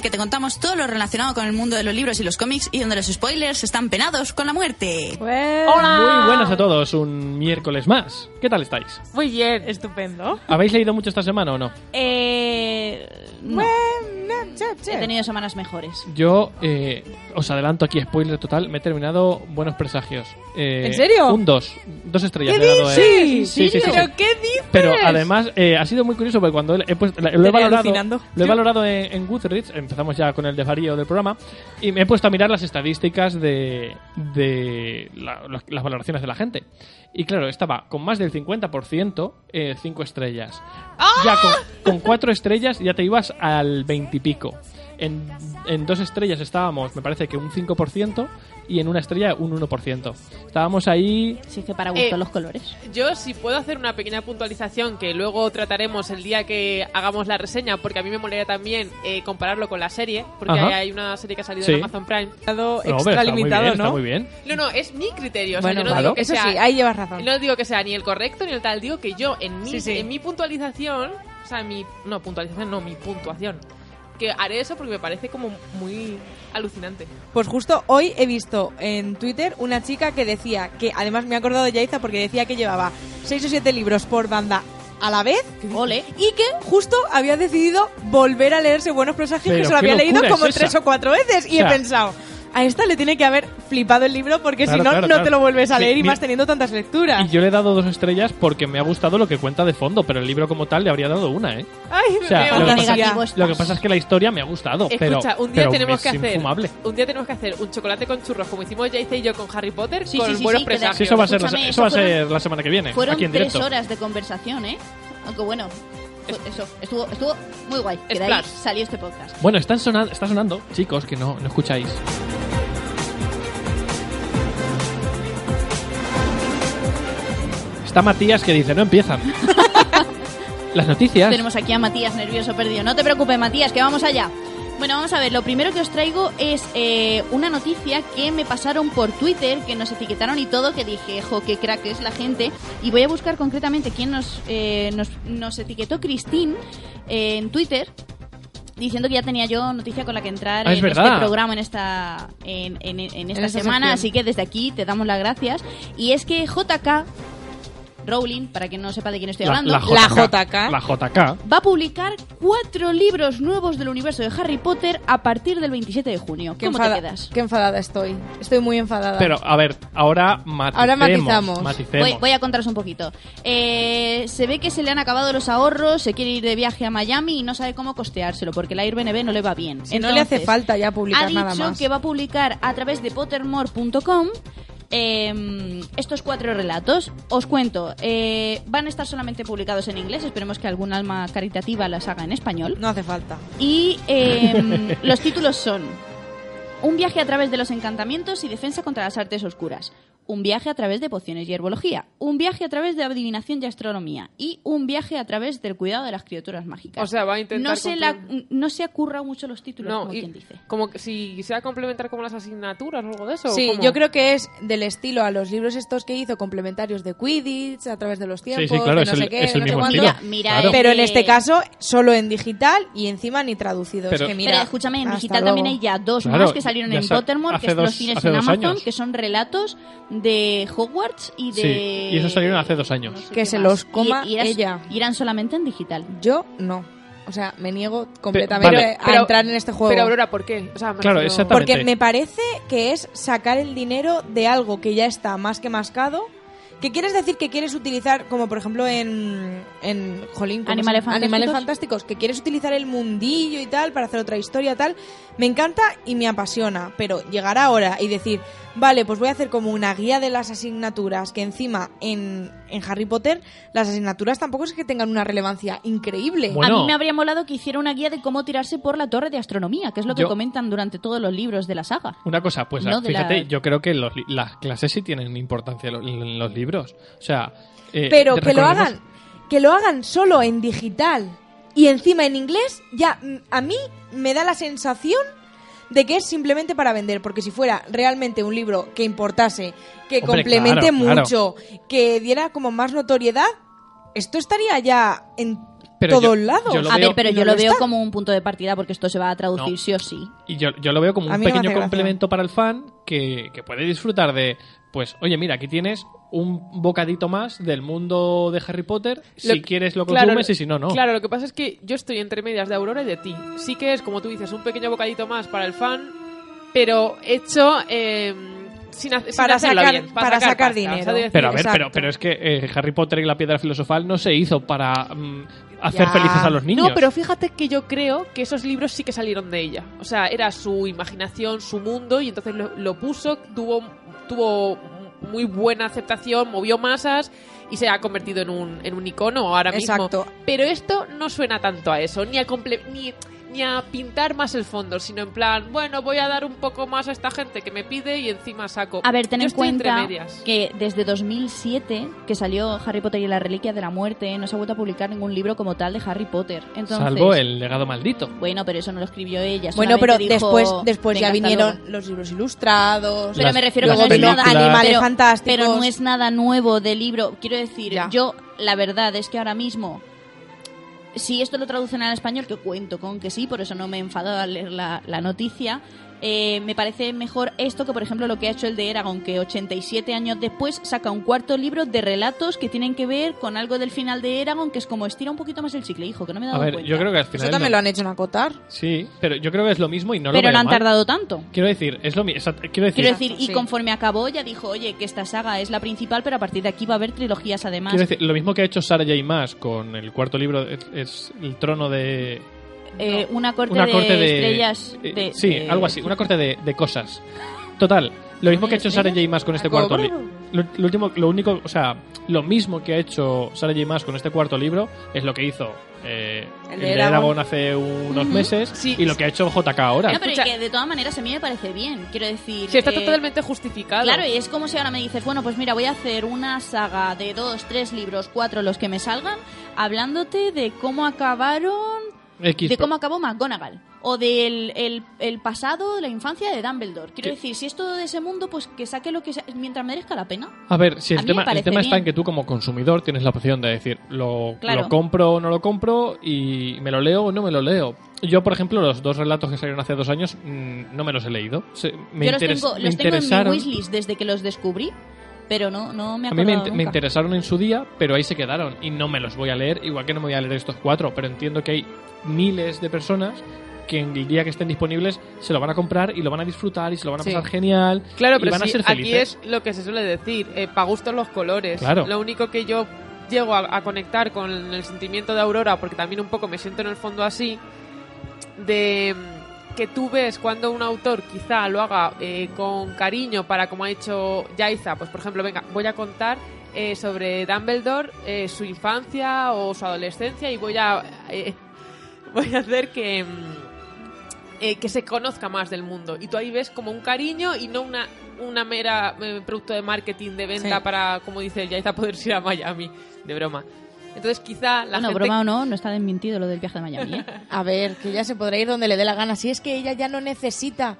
El que te contamos todo lo relacionado con el mundo de los libros y los cómics y donde los spoilers están penados con la muerte. Muy buenas a todos, un miércoles más. ¿Qué tal estáis? Muy bien, estupendo. ¿Habéis leído mucho esta semana o no? Eh, no. He tenido semanas mejores. Yo eh, os adelanto aquí, spoiler total, me he terminado Buenos Presagios. Eh, ¿En serio? Un 2, dos estrellas ¿Qué le he dado, eh. Sí, Sí, sí, sí. ¿Pero qué dices? Pero además eh, ha sido muy curioso porque cuando he puesto, lo he valorado, lo he valorado en, en Goodreads, empezamos ya con el desvarío del programa, y me he puesto a mirar las estadísticas de, de la- las- las valoraciones de la gente. Y claro, estaba con más del 50%, 5 estrellas. Ya con, con 4 estrellas ya te ibas al 20 y pico. En, en dos estrellas estábamos, me parece que un 5%, y en una estrella un 1%. Estábamos ahí Sí que para gusto Eh, los colores. Yo si puedo hacer una pequeña puntualización que luego trataremos el día que hagamos la reseña, porque a mí me molaría también eh, compararlo con la serie, porque Ajá. hay, una serie que ha salido Sí. en Amazon Prime. No, extra limitado, bien, ¿no? está muy bien. No, no, es mi criterio. O sea, Bueno, yo no claro. digo que Eso sea, sí, ahí llevas razón. No digo que sea ni el correcto ni el tal, digo que yo en mi, Sí, sí. en mi puntualización, o sea, mi no puntualización, no, mi puntuación, que haré eso porque me parece como muy alucinante. Pues justo hoy he visto en Twitter una chica que decía que, además me he acordado de Yaiza porque decía que llevaba seis o siete libros por banda a la vez Ole. y que justo había decidido volver a leerse Buenos Presagios que se lo había leído como es tres o cuatro veces y O sea- he pensado, a esta le tiene que haber flipado el libro porque Claro, si no, claro, no claro. te lo vuelves a Sí, leer y más teniendo tantas lecturas. Y yo le he dado dos estrellas porque me ha gustado lo que cuenta de fondo, pero el libro como tal le habría dado una, ¿eh? Ay, O sea, me lo que, pasa, lo que pasa es que la historia me ha gustado, pero, Escucha, un día pero tenemos es que hacer infumable. un día tenemos que hacer un chocolate con churros como hicimos Jayce y yo con Harry Potter Sí, con sí, sí, buenos presagios. Sí, eso va a ser, la, eso va a ser fueron- la semana que viene, Fueron aquí en tres directo. horas de conversación, ¿eh? Aunque bueno, eso, estuvo, estuvo muy guay. Que de ahí Splash. salió este podcast. Bueno, están sonando, está sonando, chicos, que no, no escucháis. Está Matías que dice, no empiezan. Las noticias. Tenemos aquí a Matías nervioso perdido. No te preocupes, Matías, que vamos allá. Bueno, vamos a ver, lo primero que os traigo es eh, una noticia que me pasaron por Twitter, que nos etiquetaron y todo, que dije, jo, qué crack es la gente. Y voy a buscar concretamente quién nos, eh, nos, nos etiquetó Christine eh, en Twitter, diciendo que ya tenía yo noticia con la que entrar Ah, es en este programa, en esta, en, en- en esta esta semana. sección. Así que desde aquí te damos las gracias. Y es que JK Rowling, para quien no sepa de quién estoy hablando, La JK. La JK. va a publicar cuatro libros nuevos del universo de Harry Potter a partir del 27 de junio. ¿Cómo enfada- te quedas? qué enfadada estoy. Estoy muy enfadada. Pero, a ver, ahora maticemos. Ahora matizamos. maticemos. Voy, voy a contaros un poquito. Eh, se ve que se le han acabado los ahorros, se quiere ir de viaje a Miami y no sabe cómo costeárselo porque la Airbnb no le va bien. si no le hace Entonces, falta ya publicar ha dicho nada más. que va a publicar a través de pottermore.com eh, estos cuatro relatos. Os cuento, eh, van a estar solamente publicados en inglés, esperemos que algún alma caritativa las haga en español. No hace falta. Y eh, los títulos son Un viaje a través de los encantamientos y defensa contra las artes oscuras. Un viaje a través de pociones y herbología. Un viaje a través de adivinación y astronomía. Y un viaje a través del cuidado de las criaturas mágicas. O sea, va a intentar No se, la, no se acurra mucho los títulos, No, como y quien dice. como que si se va a complementar como las asignaturas o algo de eso. ¿o Sí, cómo? yo creo que es del estilo a los libros estos que hizo complementarios de Quidditch a través de los tiempos, sí, claro, de es no el- sé qué, es el no sé mismo cuánto. estilo. Mira, mira Claro. el Pero en de- este caso solo en digital y encima ni traducidos. Pero- que mira, Pero escúchame, en digital luego. también hay ya dos Claro, más que salieron en Pottermore, que dos- los tienes en Amazon, años. que son relatos de Hogwarts y de... Sí, y esos salieron hace dos años. no sé Que se más. los coma Y- y ella. Y eran solamente en digital. Yo no. O sea, me niego completamente vale. a Pero- entrar en este juego. Pero Aurora, ¿por qué? O sea, me Claro, refiero- exactamente. Porque me parece que es sacar el dinero de algo que ya está más que mascado. Que quieres decir que quieres utilizar, como por ejemplo en, en Jolín, ¿cómo Animales llama? Animales Fantásticos. Fantásticos, que quieres utilizar el mundillo y tal para hacer otra historia tal, me encanta y me apasiona, pero llegar ahora y decir, vale, pues voy a hacer como una guía de las asignaturas, que encima en, en Harry Potter las asignaturas tampoco es que tengan una relevancia increíble. Bueno. A mí me habría molado que hiciera una guía de cómo tirarse por la torre de astronomía, que es lo que Yo- comentan durante todos los libros de la saga. Una cosa, pues No, fíjate, la- yo creo que los las clases sí tienen importancia en lo- en los libros. O sea, eh, pero que lo hagan que lo hagan solo en digital y encima en inglés ya mm, a mí me da la sensación de que es simplemente para vender porque si fuera realmente un libro que importase que Hombre, complemente claro, claro. mucho que diera como más notoriedad esto estaría ya en Pero todos yo- lados yo A veo- ver, pero yo lo lo veo está. como un punto de partida porque esto se va a traducir No. sí o sí. Y yo, yo lo veo como A un no pequeño gracia. complemento para el fan que, que puede disfrutar de, pues, oye, mira, aquí tienes un bocadito más del mundo de Harry Potter. Lo- si quieres lo claro, consumes y si no, no. Claro, lo que pasa es que yo estoy entre medias de Aurora y de ti. Sí que es, como tú dices, un pequeño bocadito más para el fan, pero hecho eh, sin, Para sacar- bien. para sacar pasta. dinero. O sea, de decir, Pero a ver, pero, pero es que eh, Harry Potter y la piedra filosofal no se hizo para mm, hacer Ya. felices a los niños. No, pero fíjate que yo creo que esos libros sí que salieron de ella. O sea, era su imaginación, su mundo, y entonces lo, lo puso, tuvo, tuvo muy buena aceptación, movió masas y se ha convertido en un, en un icono ahora mismo. Exacto. Pero esto no suena tanto a eso, ni a, comple- ni, ni a pintar más el fondo, sino en plan, bueno, voy a dar un poco más a esta gente que me pide y encima saco. A ver, ten Yo en cuenta que desde 2007, que salió Harry Potter y la Reliquia de la Muerte, no se ha vuelto a publicar ningún libro como tal de Harry Potter. Entonces, Salvo el legado maldito. Bueno, pero eso no lo escribió ella. bueno pero dijo, después después "Venga, ya vinieron luego". los libros ilustrados Pero Las- me refiero que no es vino nada Animales pero- Fantásticos Pero no es nada nuevo de libro. Quiero decir, Ya. yo la verdad es que ahora mismo si esto lo traducen al español, que cuento con que sí, por eso no me he al leer la, la noticia, eh, me parece mejor esto que, por ejemplo, lo que ha hecho el de Eragon, que 87 años después saca un cuarto libro de relatos que tienen que ver con algo del final de Eragon, que es como estira un poquito más el chicle, hijo, que no me he A dado ver, cuenta. yo creo que al final. eso también no- lo han hecho en acotar Sí, pero yo creo que es lo mismo y no lo Pero no han mal. tardado tanto. Quiero decir, es lo mismo. Quiero decir, Quiero decir, y sí. conforme acabó, ya dijo, oye, que esta saga es la principal, pero a partir de aquí va a haber trilogías además. quiero decir, lo mismo que ha hecho Sarah J. Maas con el cuarto libro, es, es el trono de. Eh, una corte, una de, corte de. estrellas. eh, de- sí, de- algo así, una corte de, de cosas. Total, lo mismo que ha hecho Sarah J. Maas con este cuarto libro. Lo, lo último, lo único, o sea, lo mismo que ha hecho Sarah J. Maas con este cuarto libro es lo que hizo eh, El el de. Eragon hace unos meses Sí. y lo que ha hecho JK ahora. No, pero Escucha- que de todas maneras a mí me parece bien. Quiero decir. Sí, está eh, totalmente justificado. Claro, y es como si ahora me dices, bueno, pues mira, voy a hacer una saga de dos, tres libros, cuatro, los que me salgan, hablándote de cómo acabaron, X, de cómo acabó McGonagall. O del el, el pasado, la infancia de Dumbledore. Quiero ¿Qué? decir, si es todo de ese mundo, pues que saque lo que sa- mientras merezca la pena. A ver, si el tema, el tema está en que tú como consumidor tienes la opción de decir, lo, Claro. lo compro o no lo compro y me lo leo o no me lo leo. Yo, por ejemplo, los dos relatos que salieron hace dos años mm, no me los he leído. Se- me Yo los tengo, los tengo en mi wishlist desde que los descubrí, pero no, no me A mí me, int- me nunca. interesaron en su día, pero ahí se quedaron y no me los voy a leer, igual que no me voy a leer estos cuatro, pero entiendo que hay miles de personas que en el día que estén disponibles se lo van a comprar y lo van a disfrutar y se lo van a Sí. pasar genial Claro, y pero van a ser aquí felices. es lo que se suele decir, para gustos los colores. Claro. Lo único que yo llego a, a conectar con el sentimiento de Aurora, porque también un poco me siento en el fondo así, de que tú ves cuando un autor quizá lo haga eh, con cariño para, como ha hecho Yaiza, pues por ejemplo, venga, voy a contar eh, sobre Dumbledore, eh, su infancia o su adolescencia y voy a, eh, voy a hacer que... mm, eh, que se conozca más del mundo. Y tú ahí ves como un cariño y no una, una mera eh, producto de marketing, de venta Sí. para, como dice Yaiza, poder ir a Miami. De broma. Entonces quizá la Bueno, gente... broma o no, no está desmentido lo del viaje de Miami, ¿eh? A ver, que ella se podrá ir donde le dé la gana. Si es que ella ya no necesita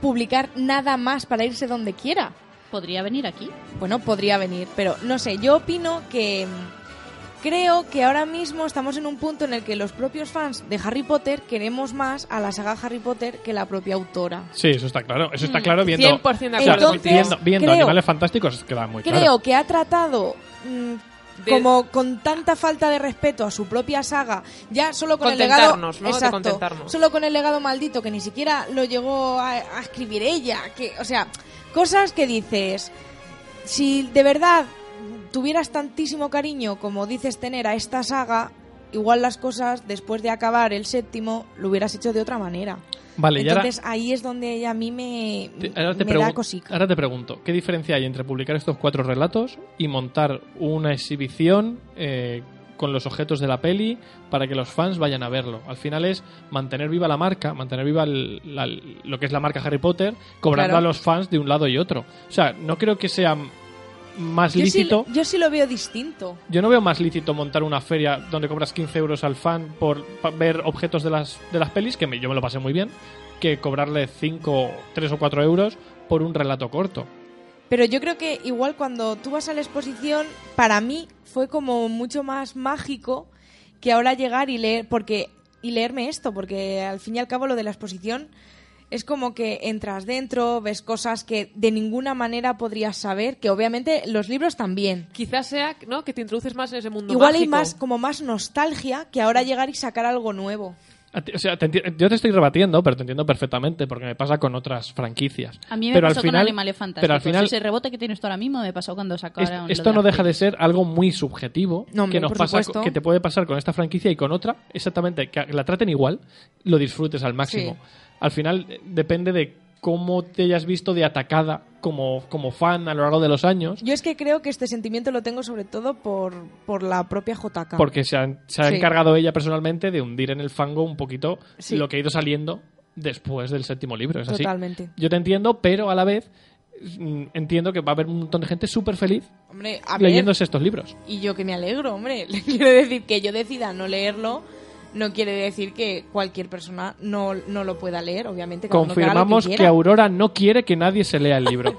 publicar nada más para irse donde quiera. Podría venir aquí. Bueno, podría venir, pero no sé, yo opino que mm, creo que ahora mismo estamos en un punto en el que los propios fans de Harry Potter queremos más a la saga Harry Potter que la propia autora. Sí, eso está claro. Eso Mm, está claro viendo, 100% de acuerdo Entonces, viendo, viendo creo- animales fantásticos queda muy Creo claro. que ha tratado mm, de- como con tanta falta de respeto a su propia saga, ya solo con el legado, ¿no? Exacto, solo con el legado maldito que ni siquiera lo llegó a, a escribir ella, que, o sea, cosas que dices, si de verdad tuvieras tantísimo cariño como dices tener a esta saga, igual las cosas después de acabar el séptimo lo hubieras hecho de otra manera. Vale, y ahora, Entonces ahí es donde ella a mí me, te, ahora te me pregun- da cosica. ahora te pregunto, ¿qué diferencia hay entre publicar estos cuatro relatos y montar una exhibición eh, con los objetos de la peli para que los fans vayan a verlo? Al final es mantener viva la marca, mantener viva el- la- lo que es la marca Harry Potter, cobrando Claro. a los fans de un lado y otro. O sea, no creo que sea más Yo sí, lícito. yo sí lo veo distinto. Yo no veo más lícito montar una feria donde cobras 15 euros al fan por ver objetos de las, de las pelis, que me- yo me lo pasé muy bien, que cobrarle 5, 3 o 4 euros por un relato corto. Pero yo creo que igual cuando tú vas a la exposición, para mí fue como mucho más mágico que ahora llegar y leer, porque y leerme esto, porque al fin y al cabo lo de la exposición es como que entras dentro, ves cosas que de ninguna manera podrías saber, que obviamente los libros también. Quizás sea ¿no? que te introduces más en ese mundo Igual hay más como más nostalgia que ahora llegar y sacar algo nuevo. O sea, te yo te estoy rebatiendo, pero te entiendo perfectamente, porque me pasa con otras franquicias. A mí me pero pasó al final, con Animales Fantásticos. Pero al final, Ese rebote que tienes tú ahora mismo me pasó cuando sacaron. esto no deja de ser algo muy subjetivo No, que nos pasa, supuesto. que te puede pasar con esta franquicia y con otra, exactamente, que la traten igual, lo disfrutes al máximo. Sí. Al final eh, depende de cómo te hayas visto de atacada como, como fan a lo largo de los años, Yo es que creo que este sentimiento lo tengo sobre todo por, por la propia JK. porque se, han- se ha Sí. encargado ella personalmente de hundir en el fango un poquito Sí. lo que ha ido saliendo después del séptimo libro. Es así. Totalmente. Yo te entiendo, pero a la vez mm, entiendo que va a haber un montón de gente súper feliz Hombre, a ver, leyéndose estos libros. Y yo que me alegro, hombre. Le quiero decir que yo decida no leerlo, no quiere decir que cualquier persona no, no lo pueda leer, obviamente. Confirmamos que. Aurora no quiere que nadie se lea el libro.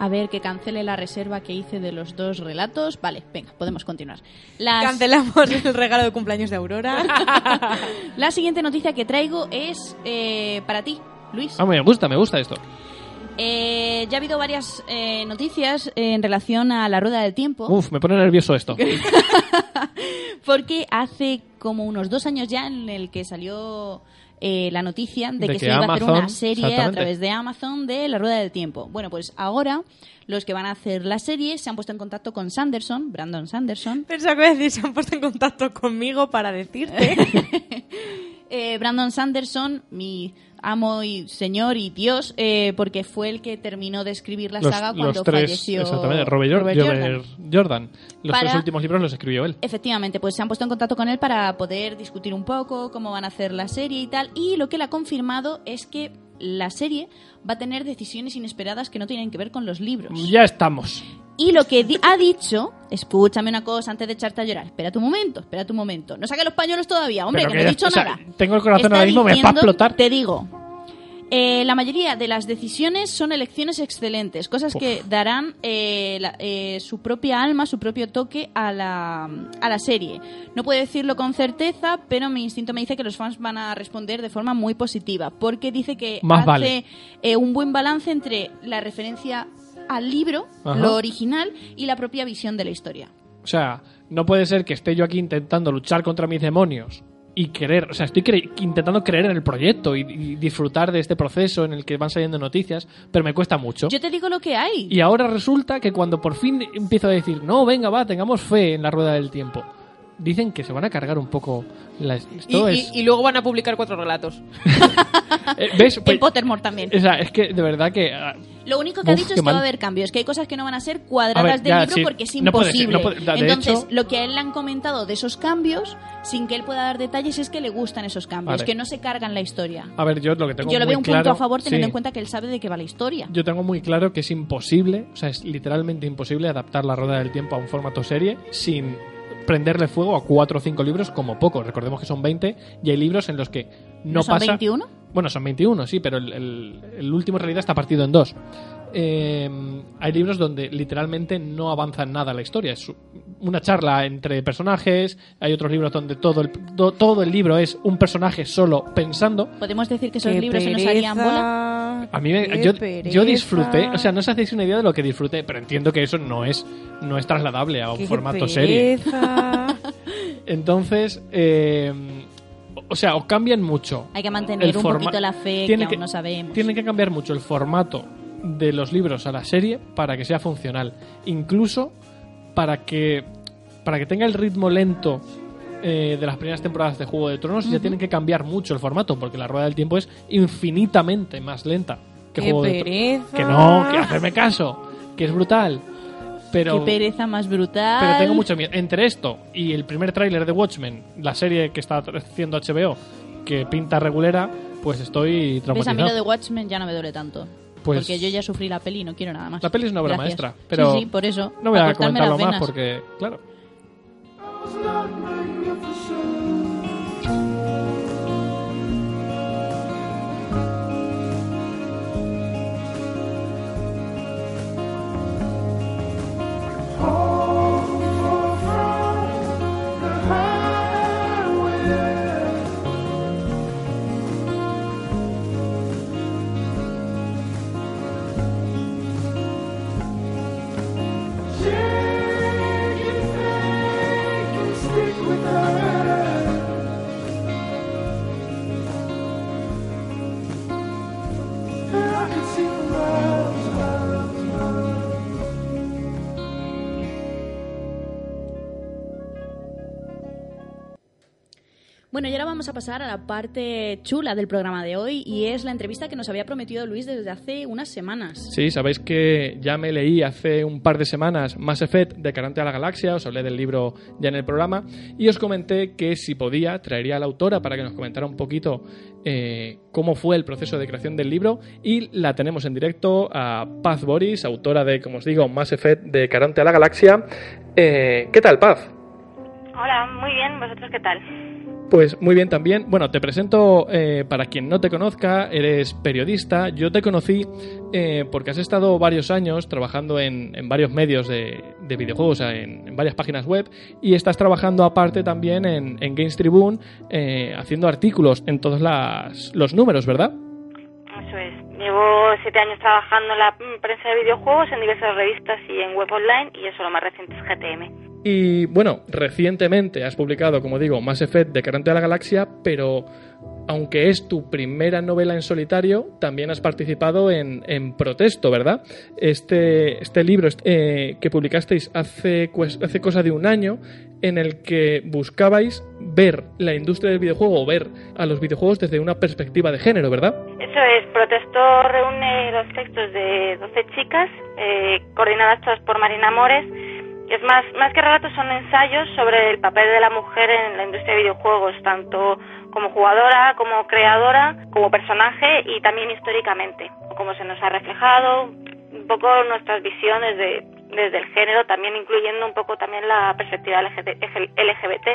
A ver, que cancele la reserva que hice de los dos relatos. Vale, venga, podemos continuar. Las- Cancelamos el regalo de cumpleaños de Aurora. La siguiente noticia que traigo es eh, para ti, Luis. Ah, me gusta, me gusta esto. Eh, ya ha habido varias eh, noticias en relación a la rueda del tiempo. Uf, me pone nervioso esto. Porque hace como unos dos años ya en el que salió eh, la noticia de, De que, que se iba a hacer una Amazon, serie a través de Amazon de La Rueda del Tiempo. Bueno, pues ahora los que van a hacer la serie se han puesto en contacto con Sanderson, Brandon Sanderson. Pensaba que iba a decir, se han puesto en contacto conmigo para decirte. Eh, Brandon Sanderson, mi amo y señor y Dios, eh, porque fue el que terminó de escribir la Los, saga los cuando tres, falleció exactamente, Robert, Jor- Robert Jordan. Jordan. Los Para- tres últimos libros los escribió él. Efectivamente, pues se han puesto en contacto con él para poder discutir un poco cómo van a hacer la serie y tal. Y lo que él ha confirmado es que la serie va a tener decisiones inesperadas que no tienen que ver con los libros. Ya estamos. Y lo que di- ha dicho, escúchame una cosa antes de echarte a llorar. Espera tu momento, espera tu momento. No saques los pañuelos todavía, hombre, Pero que, que no he dicho o sea, nada. tengo el corazón Está ahora mismo, me va a explotar. Te digo. eh, la mayoría de las decisiones son elecciones excelentes, cosas que darán eh, la- eh, su propia alma, su propio toque a la, a la serie. No puedo decirlo con certeza, pero mi instinto me dice que los fans van a responder de forma muy positiva, porque dice que Más hace vale. eh, un buen balance entre la referencia al libro, Ajá. lo original, y la propia visión de la historia. O sea, no puede ser que esté yo aquí intentando luchar contra mis demonios y querer, o sea, estoy cre- intentando creer en el proyecto y, y disfrutar de este proceso en el que van saliendo noticias, pero me cuesta mucho. Yo te digo lo que hay. Y ahora resulta que cuando por fin empiezo a decir, no, venga, va, tengamos fe en la rueda del tiempo, dicen que se van a cargar un poco la... Y, Esto y- es... y luego van a publicar cuatro relatos. Eh, ¿Ves? Pues- en Pottermore también. o sea, es que de verdad que... ah, Lo único que ha dicho es que va a haber cambios, que hay cosas que no van a ser cuadradas A ver, del ya, libro sí. porque es No puede ser, imposible. no puede- de Entonces, hecho- lo que a él le han comentado de esos cambios, sin que él pueda dar detalles, es que le gustan esos cambios, Vale. que no se cargan la historia. A ver, yo lo que tengo Yo le muy veo un claro... punto a favor teniendo sí. en cuenta que él sabe de qué va la historia. Yo tengo muy claro que es imposible, o sea, es literalmente imposible adaptar la rueda del tiempo a un formato serie sin prenderle fuego a cuatro o cinco libros como poco. Recordemos que son 20 y hay libros en los que no, ¿No son pasa... 21? Bueno, son 21, sí, pero el, el- el último en realidad está partido en dos. Eh, hay libros donde literalmente no avanza en nada la historia. Es una charla entre personajes, hay otros libros donde todo el, do- todo el libro es un personaje solo pensando. ¿Podemos decir que esos Qué libros se nos harían bola? A mí me- yo, yo disfruté, o sea, no os hacéis una idea de lo que disfruté, pero entiendo que eso no es, no es trasladable a un Qué formato serie. Entonces, eh, o sea, os cambian mucho. Hay que mantener el un poquito la fe, que tiene aún no sabemos. Tienen que cambiar mucho el formato de los libros a la serie para que sea funcional. Incluso para que, para que tenga el ritmo lento eh, de las primeras temporadas de Juego de Tronos, ya tienen que cambiar mucho el formato, porque la rueda del tiempo es infinitamente más lenta que Juego de Tronos. Que no, que hacerme caso, que es brutal. Pero, Qué pereza más brutal. pero tengo mucho miedo. Entre esto y el primer tráiler de Watchmen, la serie que está haciendo HBO, que pinta regulera, pues estoy ¿Ves? A traumatizado. mí lo de Watchmen ya no me duele tanto. Pues- porque yo ya sufrí la peli y no quiero nada más. La peli es una obra Gracias. maestra, pero Sí, sí, por eso. no voy a comentarlo más porque, claro. Bueno, y ahora vamos a pasar a la parte chula del programa de hoy y es la entrevista que nos había prometido Luis desde hace unas semanas. Sí, sabéis que ya me leí hace un par de semanas Mass Effect de Carante a la Galaxia, os hablé del libro ya en el programa y os comenté que si podía traería a la autora para que nos comentara un poquito eh, cómo fue el proceso de creación del libro y la tenemos en directo a Paz Boris, autora de, como os digo, Mass Effect de Carante a la Galaxia. Eh, ¿Qué tal, Paz? Hola, muy bien. ¿Vosotros qué tal? Pues muy bien también. Bueno, te presento, eh, para quien no te conozca, eres periodista. Yo te conocí eh, porque has estado varios años trabajando en, varios medios de, de videojuegos, en, varias páginas web, y estás trabajando aparte también en, Games Tribune, eh, haciendo artículos en todos los números, ¿verdad? Eso es. Llevo siete años trabajando en la prensa de videojuegos, en diversas revistas y en web online, y eso lo más reciente es GTM. Y bueno, recientemente has publicado, como digo, Mass Effect de Carante a la Galaxia, pero aunque es tu primera novela en solitario, también has participado en, en Protesto, ¿verdad? Este, este libro eh, que publicasteis hace, hace cosa de un año, en el que buscabais ver la industria del videojuego o ver a los videojuegos desde una perspectiva de género, ¿verdad? Eso es. Protesto reúne los textos de 12 chicas, eh, coordinadas todas por Marina Mores. Es más, más que relatos, son ensayos sobre el papel de la mujer en la industria de videojuegos, tanto como jugadora, como creadora, como personaje y también históricamente, como se nos ha reflejado, un poco nuestras visiones de, desde el género, también incluyendo un poco también la perspectiva LGBT, LGBT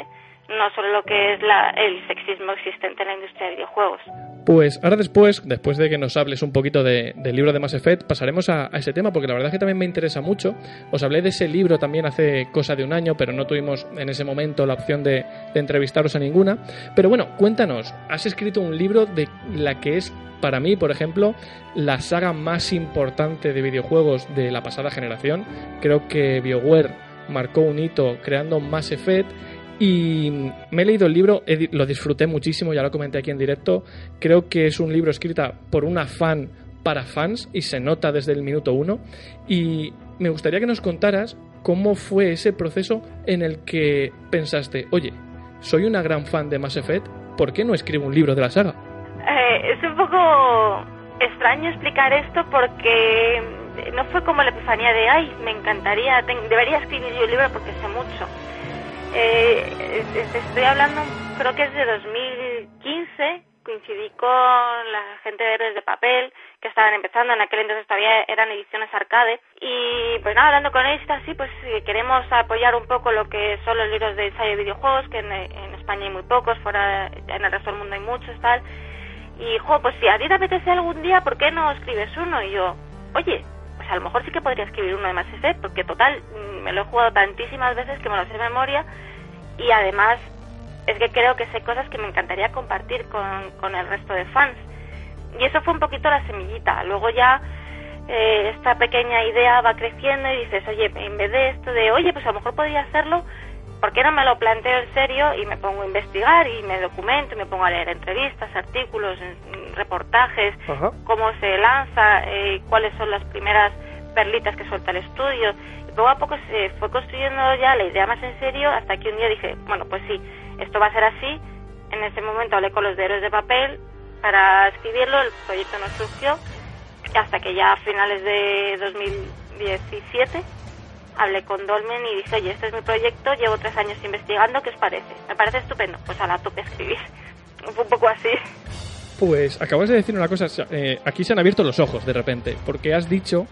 no solo lo que es la, el sexismo existente en la industria de videojuegos. Pues ahora después, después de que nos hables un poquito de- del libro de Mass Effect, pasaremos a, a ese tema porque la verdad es que también me interesa mucho. Os hablé de ese libro también hace cosa de un año, pero no tuvimos en ese momento la opción de, de entrevistaros a ninguna. Pero bueno, cuéntanos, has escrito un libro de la que es para mí, por ejemplo, la saga más importante de videojuegos de la pasada generación. Creo que BioWare marcó un hito creando Mass Effect y me he leído el libro, lo disfruté muchísimo, ya lo comenté aquí en directo. Creo que es un libro escrita por una fan para fans y se nota desde el minuto uno. Y me gustaría que nos contaras cómo fue ese proceso en el que pensaste, oye, soy una gran fan de Mass Effect, ¿por qué no escribo un libro de la saga? Eh, es un poco extraño explicar esto porque no fue como la epifanía de, ay, me encantaría, debería escribir yo un libro porque sé mucho. Eh, es- es- estoy hablando, creo que es de 2015, coincidí con la gente de Héroes de Papel, que estaban empezando, en aquel entonces todavía eran ediciones arcade, y pues nada, hablando con ellos así, pues eh, queremos apoyar un poco lo que son los libros de ensayo de videojuegos, que en, España hay muy pocos, fuera en el resto del mundo hay muchos, tal, y, jo, pues si a ti te apetece algún día, ¿por qué no escribes uno? Y yo, oye, a lo mejor sí que podría escribir uno de Mass Effect, porque total, me lo he jugado tantísimas veces que me lo sé de memoria y además es que creo que sé cosas que me encantaría compartir con, con el resto de fans. Y eso fue un poquito la semillita. Luego ya eh, esta pequeña idea va creciendo y dices, oye, en vez de esto de, oye, pues a lo mejor podría hacerlo, ¿por qué no me lo planteo en serio y me pongo a investigar y me documento y me pongo a leer entrevistas, artículos, mm, reportajes, Ajá. cómo se lanza, eh, cuáles son las primeras perlitas que suelta el estudio. Y poco a poco se fue construyendo ya la idea más en serio hasta que un día dije, bueno, pues sí, esto va a ser así. En ese momento hablé con los de Héroes de Papel para escribirlo, el proyecto no surgió hasta que ya a finales de 2017 hablé con Dolmen y dije, oye, este es mi proyecto, llevo tres años investigando, ¿qué os parece? Me parece estupendo, pues a la tope escribir. Un poco así. Pues acabas de decir una cosa, eh, aquí se han abierto los ojos de repente, porque has dicho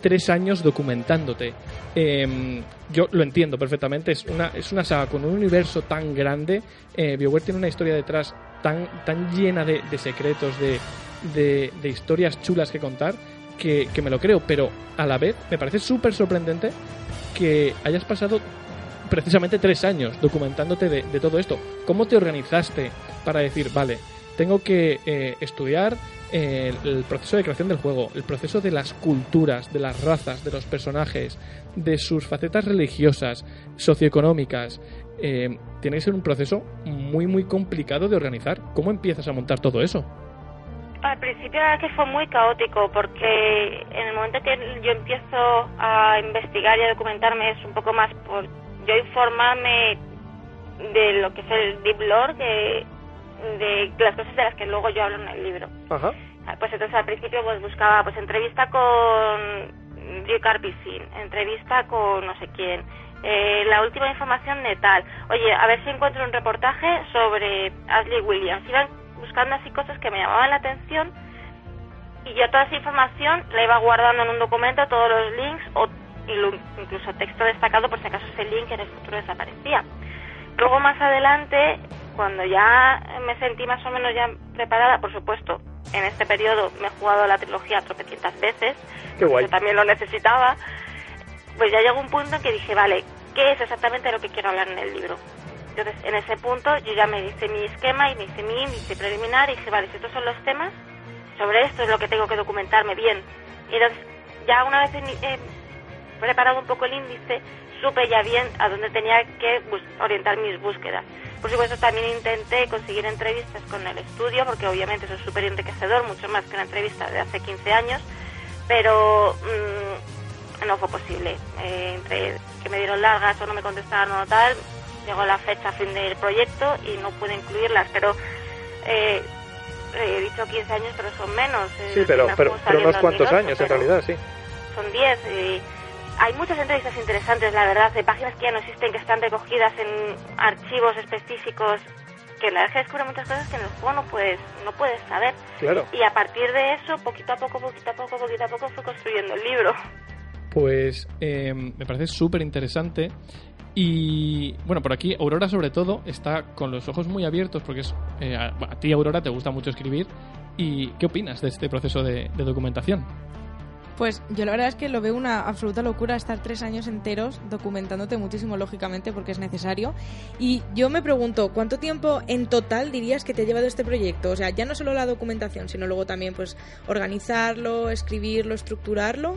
tres años documentándote. Eh, yo lo entiendo perfectamente, es una, es una saga con un universo tan grande, eh, BioWare tiene una historia detrás tan, tan llena de, de secretos, de, de, de historias chulas que contar, que, que me lo creo, pero a la vez me parece súper sorprendente que hayas pasado precisamente tres años documentándote de, todo esto. ¿Cómo te organizaste para decir, vale, tengo que eh, estudiar eh, el, el proceso de creación del juego, el proceso de las culturas, de las razas, de los personajes, de sus facetas religiosas, socioeconómicas? Eh, tiene que ser un proceso muy, muy complicado de organizar. ¿Cómo empiezas a montar todo eso? Al principio la verdad que fue muy caótico porque en el momento que yo empiezo a investigar y a documentarme es un poco más por yo informarme de lo que es el deep lore, de las cosas de las que luego yo hablo en el libro. Ajá. Pues entonces al principio pues buscaba pues entrevista con Drew Carpicin, entrevista con no sé quién, eh, la última información de tal. Oye, a ver si encuentro un reportaje sobre Ashley Williams. Iban buscando así cosas que me llamaban la atención y yo toda esa información la iba guardando en un documento, todos los links o incluso texto destacado por si acaso ese link en el futuro desaparecía. Luego más adelante, cuando ya me sentí más o menos ya preparada, por supuesto, en este periodo me he jugado la trilogía tropecientas veces, Qué guay. yo también lo necesitaba, pues ya llegó un punto en que dije, vale, ¿qué es exactamente lo que quiero hablar en el libro? Entonces, en ese punto yo ya me hice mi esquema y me hice mi índice preliminar y dije, vale, si estos son los temas, sobre esto es lo que tengo que documentarme bien. Y entonces, ya una vez en- eh, preparado un poco el índice, supe ya bien a dónde tenía que orientar mis búsquedas. Por supuesto, también intenté conseguir entrevistas con el estudio, porque obviamente eso es súper enriquecedor, mucho más que una entrevista de hace 15 años, pero mm, no fue posible. Eh, entre que me dieron largas o no me contestaron o tal, llegó la fecha fin del proyecto y no pude incluirlas, pero eh, he dicho 15 años, pero son menos. eh, Sí, pero, pero, unos cuantos 2008, años en realidad, sí. Son 10. y hay muchas entrevistas interesantes, la verdad, de páginas que ya no existen, que están recogidas en archivos específicos, que la verdad descubre muchas cosas que en el juego no puedes, no puedes saber. Claro. Y a partir de eso, poquito a poco, poquito a poco, poquito a poco, fue construyendo el libro. Pues eh, me parece súper interesante. Y bueno, por aquí Aurora sobre todo está con los ojos muy abiertos porque es, eh, a, ti Aurora te gusta mucho escribir. ¿Y qué opinas de este proceso de, de documentación? Pues yo la verdad es que lo veo una absoluta locura estar tres años enteros documentándote muchísimo, lógicamente, porque es necesario. Y yo me pregunto, ¿cuánto tiempo en total dirías que te ha llevado este proyecto? O sea, ya no solo la documentación, sino luego también pues organizarlo, escribirlo, estructurarlo.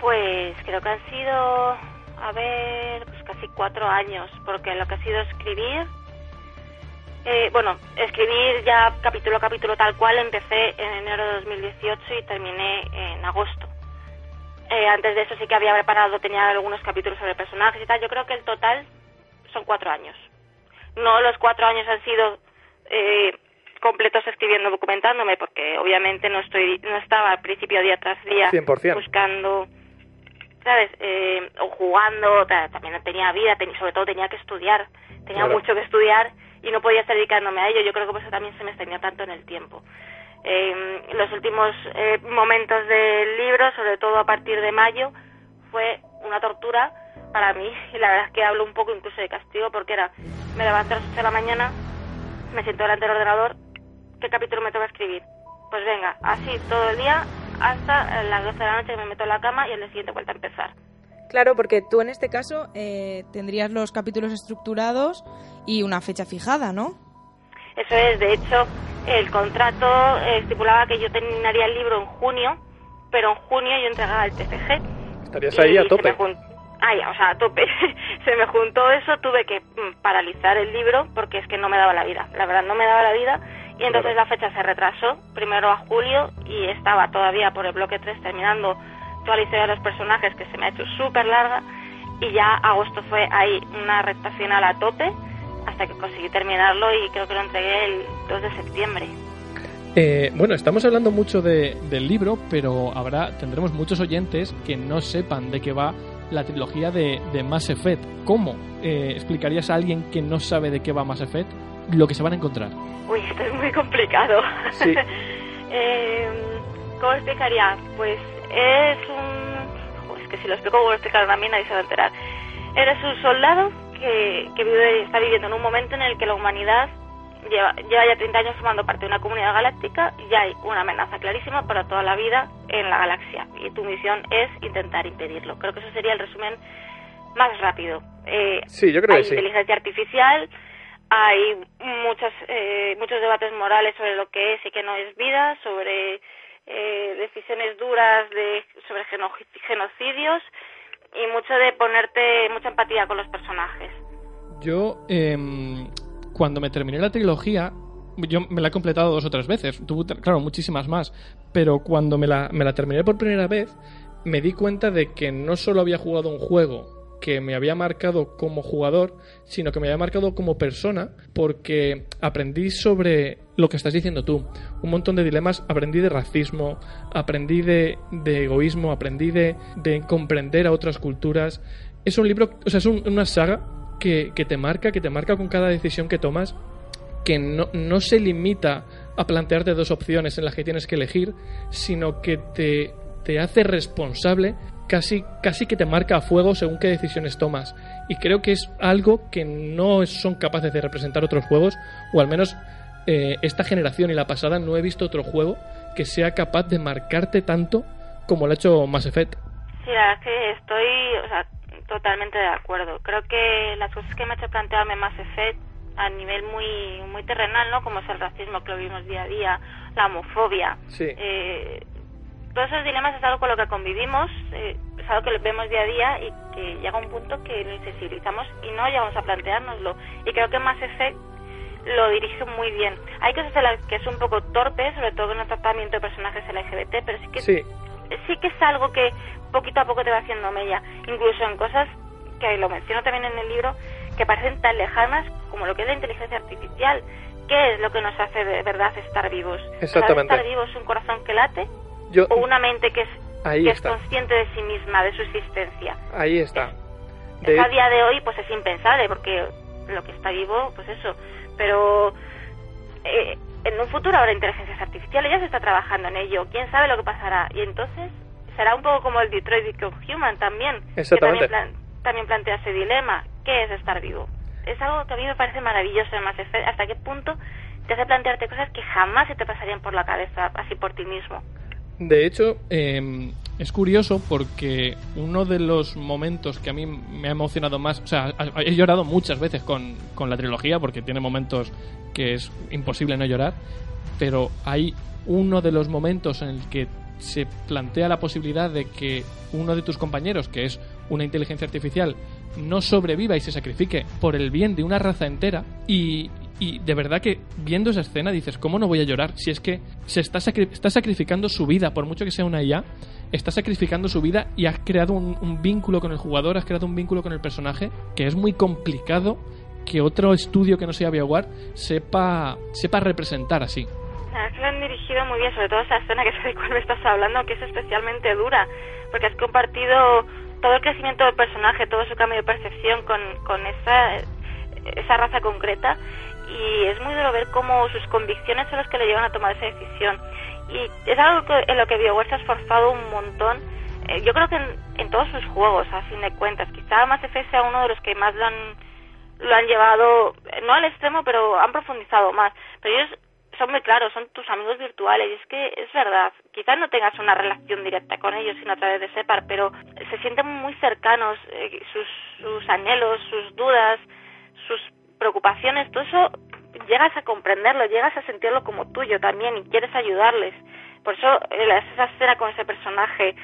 Pues creo que han sido, a ver, pues casi cuatro años, porque lo que ha sido escribir, eh, bueno, escribir ya capítulo a capítulo tal cual, empecé en enero de 2018 y terminé en agosto. Eh, antes de eso sí que había preparado, tenía algunos capítulos sobre personajes y tal. Yo creo que el total son cuatro años. No los cuatro años han sido eh, completos escribiendo, documentándome, porque obviamente no estoy, no estaba al principio día tras día 100%. buscando, ¿sabes? Eh, o jugando, ta- también tenía vida, ten- sobre todo tenía que estudiar, tenía Claro. mucho que estudiar y no podía estar dedicándome a ello. Yo creo que por eso también se me extendió tanto en el tiempo. Eh, los últimos eh, momentos del libro, sobre todo a partir de mayo, fue una tortura para mí y la verdad es que hablo un poco incluso de castigo porque era, me levanto a las 8 de la mañana, me siento delante del ordenador, ¿qué capítulo me toca escribir? Pues venga, así todo el día hasta las 12 de la noche que me meto en la cama y el día siguiente vuelta a empezar. Claro, porque tú en este caso eh, tendrías los capítulos estructurados y una fecha fijada, ¿no? Eso es, de hecho, el contrato eh, estipulaba que yo terminaría el libro en junio, pero en junio yo entregaba el TFG. Estarías ahí a se tope. Ay, o sea, a tope. se me juntó eso, tuve que mm, paralizar el libro porque es que no me daba la vida. La verdad, no me daba la vida. Y entonces Claro. la fecha se retrasó, primero a julio, y estaba todavía por el bloque 3 terminando toda la historia de los personajes, que se me ha hecho súper larga. Y ya agosto fue ahí una recta final a tope, hasta que conseguí terminarlo y creo que lo entregué el 2 de septiembre. Eh, bueno, estamos hablando mucho de- del libro, pero habrá tendremos muchos oyentes que no sepan de qué va la trilogía de, de Mass Effect. ¿Cómo eh, explicarías a alguien que no sabe de qué va Mass Effect lo que se van a encontrar? Uy, esto es muy complicado. Sí. Eh, ¿Cómo explicaría? Pues es un... Es que si lo explico, voy a explicar a mí, nadie se va a enterar. Eres un soldado que, que vive, está viviendo en un momento en el que la humanidad lleva, lleva ya 30 años formando parte de una comunidad galáctica y hay una amenaza clarísima para toda la vida en la galaxia. Y tu misión es intentar impedirlo. Creo que eso sería el resumen más rápido. Eh, Sí, yo creo hay que sí. inteligencia artificial, hay muchos, eh, muchos debates morales sobre lo que es y qué no es vida, sobre eh, decisiones duras de, sobre geno- genocidios y mucho de ponerte mucha empatía con los personajes. Yo, em, cuando me terminé la trilogía, yo me la he completado dos o tres veces. Tuve, claro, muchísimas más. Pero cuando me la, me la terminé por primera vez, me di cuenta de que no solo había jugado un juego que me había marcado como jugador, sino que me había marcado como persona, porque aprendí sobre lo que estás diciendo tú. Un montón de dilemas, aprendí de racismo, aprendí de, de egoísmo, aprendí de, de comprender a otras culturas. Es un libro, o sea, es un- una saga que, que te marca, que te marca con cada decisión que tomas, que no, no se limita a plantearte dos opciones en las que tienes que elegir, sino que te, te hace responsable, casi, casi que te marca a fuego según qué decisiones tomas. Y creo que es algo que no son capaces de representar otros juegos, o al menos eh, esta generación y la pasada no he visto otro juego que sea capaz de marcarte tanto como lo ha hecho Mass Effect. Sí, la verdad es que estoy o sea, totalmente de acuerdo. Creo que las cosas que me ha hecho plantearme Mass Effect a nivel muy muy terrenal, ¿no? Como es el racismo que lo vivimos día a día, la homofobia, Sí. eh, todos esos dilemas es algo con lo que convivimos, eh, es algo que vemos día a día y que llega un punto que lo insensibilizamos y no llegamos a planteárnoslo. Y creo que Mass Effect lo dirige muy bien. Hay cosas en las que es un poco torpe, sobre todo en el tratamiento de personajes LGBT, pero sí que Sí, sí que es algo que poquito a poco te va haciendo mella, incluso en cosas que lo menciono también en el libro, que parecen tan lejanas como lo que es la inteligencia artificial. ¿Qué es lo que nos hace de verdad estar vivos? Exactamente. ¿Estar vivos un corazón que late yo, o una mente que es, ahí que es consciente de sí misma, de su existencia? ahí está. De- a día de hoy pues es impensable porque lo que está vivo, pues eso. Pero eh, en un futuro habrá inteligencias artificiales, ya se está trabajando en ello. ¿Quién sabe lo que pasará? Y entonces será un poco como el Detroit Become Human también. Exactamente. Que también, plan- también plantea ese dilema. ¿Qué es estar vivo? Es algo que a mí me parece maravilloso Effect. ¿Hasta qué punto te hace plantearte cosas que jamás se te pasarían por la cabeza así por ti mismo? De hecho, eh, es curioso porque uno de los momentos que a mí me ha emocionado más, o sea, he llorado muchas veces con, con la trilogía porque tiene momentos que es imposible no llorar, pero hay uno de los momentos en el que se plantea la posibilidad de que uno de tus compañeros, que es una inteligencia artificial, no sobreviva y se sacrifique por el bien de una raza entera y, y de verdad que viendo esa escena dices, ¿cómo no voy a llorar? Si es que se está, sacri- está sacrificando su vida, por mucho que sea una IA, está sacrificando su vida y has creado un, un vínculo con el jugador, has creado un vínculo con el personaje que es muy complicado que otro estudio que no sea BioWare sepa, sepa representar así. Es que lo han dirigido muy bien, sobre todo esa escena que sé de cuál me estás hablando, que es especialmente dura, porque has compartido todo el crecimiento del personaje, todo su cambio de percepción con, con esa, esa raza concreta, y es muy duro ver cómo sus convicciones son las que le llevan a tomar esa decisión. Y es algo que- en lo que BioWare se ha esforzado un montón, eh, yo creo que en, todos sus juegos, a fin de cuentas. Quizá Mass Effect sea uno de los que más lo han lo han llevado, eh, no al extremo, pero han profundizado más. Pero ellos son muy claros, son tus amigos virtuales. Y es que es verdad, quizás no tengas una relación directa con ellos, sino a través de Separ, pero se sienten muy cercanos, eh, sus, sus anhelos, sus dudas, sus preocupaciones, todo eso llegas a comprenderlo, llegas a sentirlo como tuyo también y quieres ayudarles. Por eso eh, esa escena con ese personaje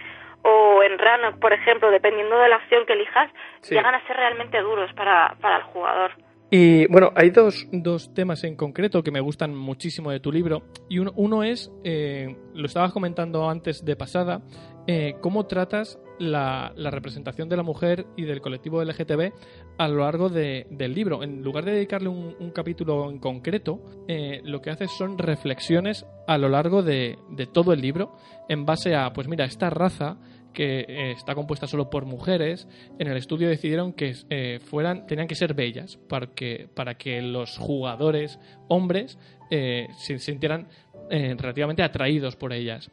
o en Rano, por ejemplo, dependiendo de la acción que elijas, Sí. llegan a ser realmente duros para, para el jugador. Y bueno, hay dos, dos temas en concreto que me gustan muchísimo de tu libro. Y uno, uno es, eh, lo estabas comentando antes de pasada, eh, cómo tratas la, la representación de la mujer y del colectivo LGTB a lo largo de- del libro. En lugar de dedicarle un, capítulo en concreto, eh, lo que haces son reflexiones a lo largo de, de todo el libro en base a, pues mira, esta raza que eh, está compuesta solo por mujeres, en el estudio decidieron que eh, fueran, tenían que ser bellas para que, para que los jugadores hombres eh, se sintieran relativamente atraídos por ellas.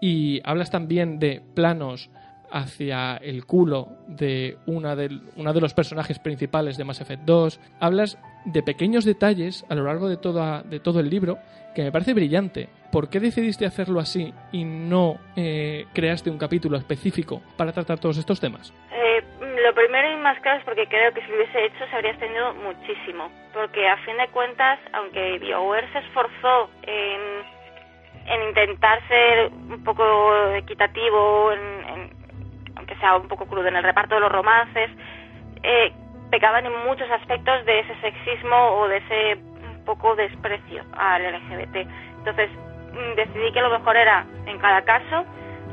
Y hablas también de planos hacia el culo de una del- uno de los personajes principales de Mass Effect 2. Hablas de pequeños detalles a lo largo de, de todo el libro que me parece brillante. ¿Por qué decidiste hacerlo así y no eh, creaste un capítulo específico para tratar todos estos temas? Eh, lo primero y más claro es porque creo que si lo hubiese hecho se habría extendido muchísimo. Porque a fin de cuentas, aunque BioWare se esforzó en, en intentar ser un poco equitativo, en- en- aunque sea un poco crudo en el reparto de los romances, eh, pecaban en muchos aspectos de ese sexismo o de ese poco desprecio al LGBT. Entonces mm, decidí que lo mejor era, en cada caso,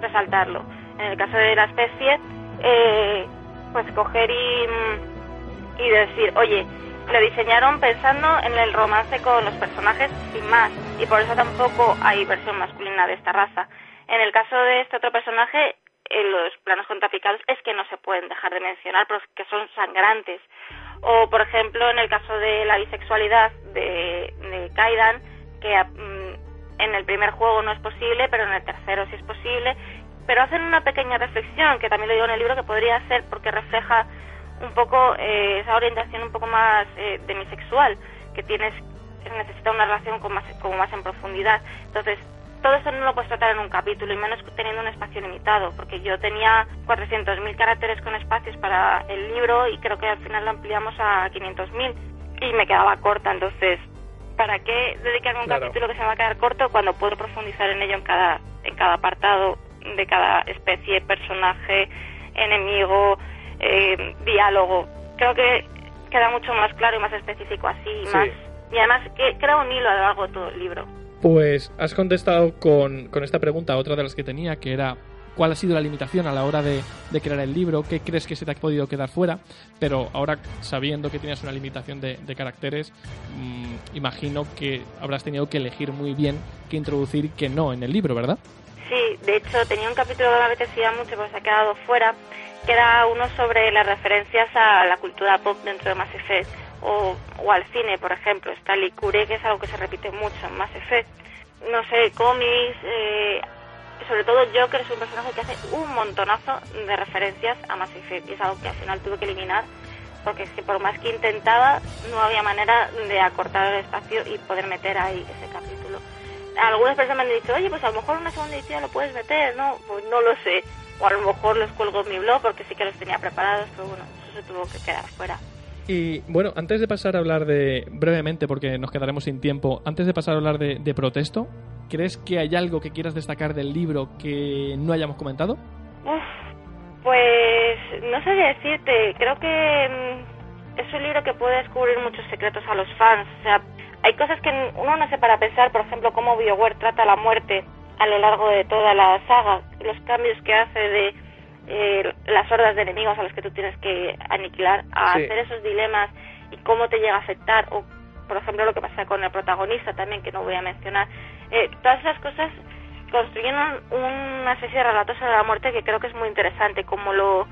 resaltarlo. En el caso de la especie, eh, pues coger y, mm, y decir, oye, lo diseñaron pensando en el romance con los personajes sin más, y por eso tampoco hay versión masculina de esta raza. En el caso de este otro personaje, en los planos contrapicados es que no se pueden dejar de mencionar porque son sangrantes. O, por ejemplo, en el caso de la bisexualidad de, de Kaidan, que mm, en el primer juego no es posible, pero en el tercero sí es posible. Pero hacen una pequeña reflexión, que también lo digo en el libro, que podría ser porque refleja un poco eh, esa orientación un poco más eh, demisexual, que tienes necesita una relación con más, como más en profundidad. Entonces, todo eso no lo puedes tratar en un capítulo, y menos teniendo un espacio limitado, porque yo tenía 400.000 caracteres con espacios para el libro y creo que al final lo ampliamos a 500.000 y me quedaba corta, entonces, ¿para qué dedicarme un Claro. capítulo que se va a quedar corto cuando puedo profundizar en ello en cada, en cada apartado de cada especie, personaje, enemigo, eh, diálogo? Creo que queda mucho más claro y más específico así, y Sí. más y además que crea un hilo a lo largo de todo el libro. Pues has contestado con, con esta pregunta, otra de las que tenía, que era cuál ha sido la limitación a la hora de, de crear el libro, qué crees que se te ha podido quedar fuera, pero ahora sabiendo que tenías una limitación de, de caracteres, mm, imagino que habrás tenido que elegir muy bien qué introducir y qué no en el libro, ¿verdad? Sí, de hecho tenía un capítulo que me apetecía mucho pero se ha quedado fuera, que era uno sobre las referencias a la cultura pop dentro de Mass Effect o, o al cine, por ejemplo. Licure, que es algo que se repite mucho en Mass Effect. No sé, cómics, eh, sobre todo Joker es un personaje que hace un montonazo de referencias a Mass Effect y es algo que al final tuve que eliminar porque es que por más que intentaba no había manera de acortar el espacio y poder meter ahí ese capítulo algunas personas me han dicho, oye, pues a lo mejor una segunda edición lo puedes meter, ¿no? Pues no lo sé. O a lo mejor los cuelgo en mi blog porque sí que los tenía preparados, pero bueno, eso se tuvo que quedar fuera. Y bueno, antes de pasar a hablar de, brevemente, porque nos quedaremos sin tiempo, antes de pasar a hablar de, de Protesto, ¿crees que hay algo que quieras destacar del libro que no hayamos comentado? Uf, pues no sé decirte, creo que mm, es un libro que puede descubrir muchos secretos a los fans. O sea, hay cosas que uno no se para pensar, por ejemplo, cómo BioWare trata la muerte a lo largo de toda la saga, los cambios que hace de eh, las hordas de enemigos a los que tú tienes que aniquilar, a Sí. hacer esos dilemas y cómo te llega a afectar, o por ejemplo lo que pasa con el protagonista también, que no voy a mencionar. Eh, todas esas cosas construyen un- una especie de relato sobre la muerte que creo que es muy interesante, como lo,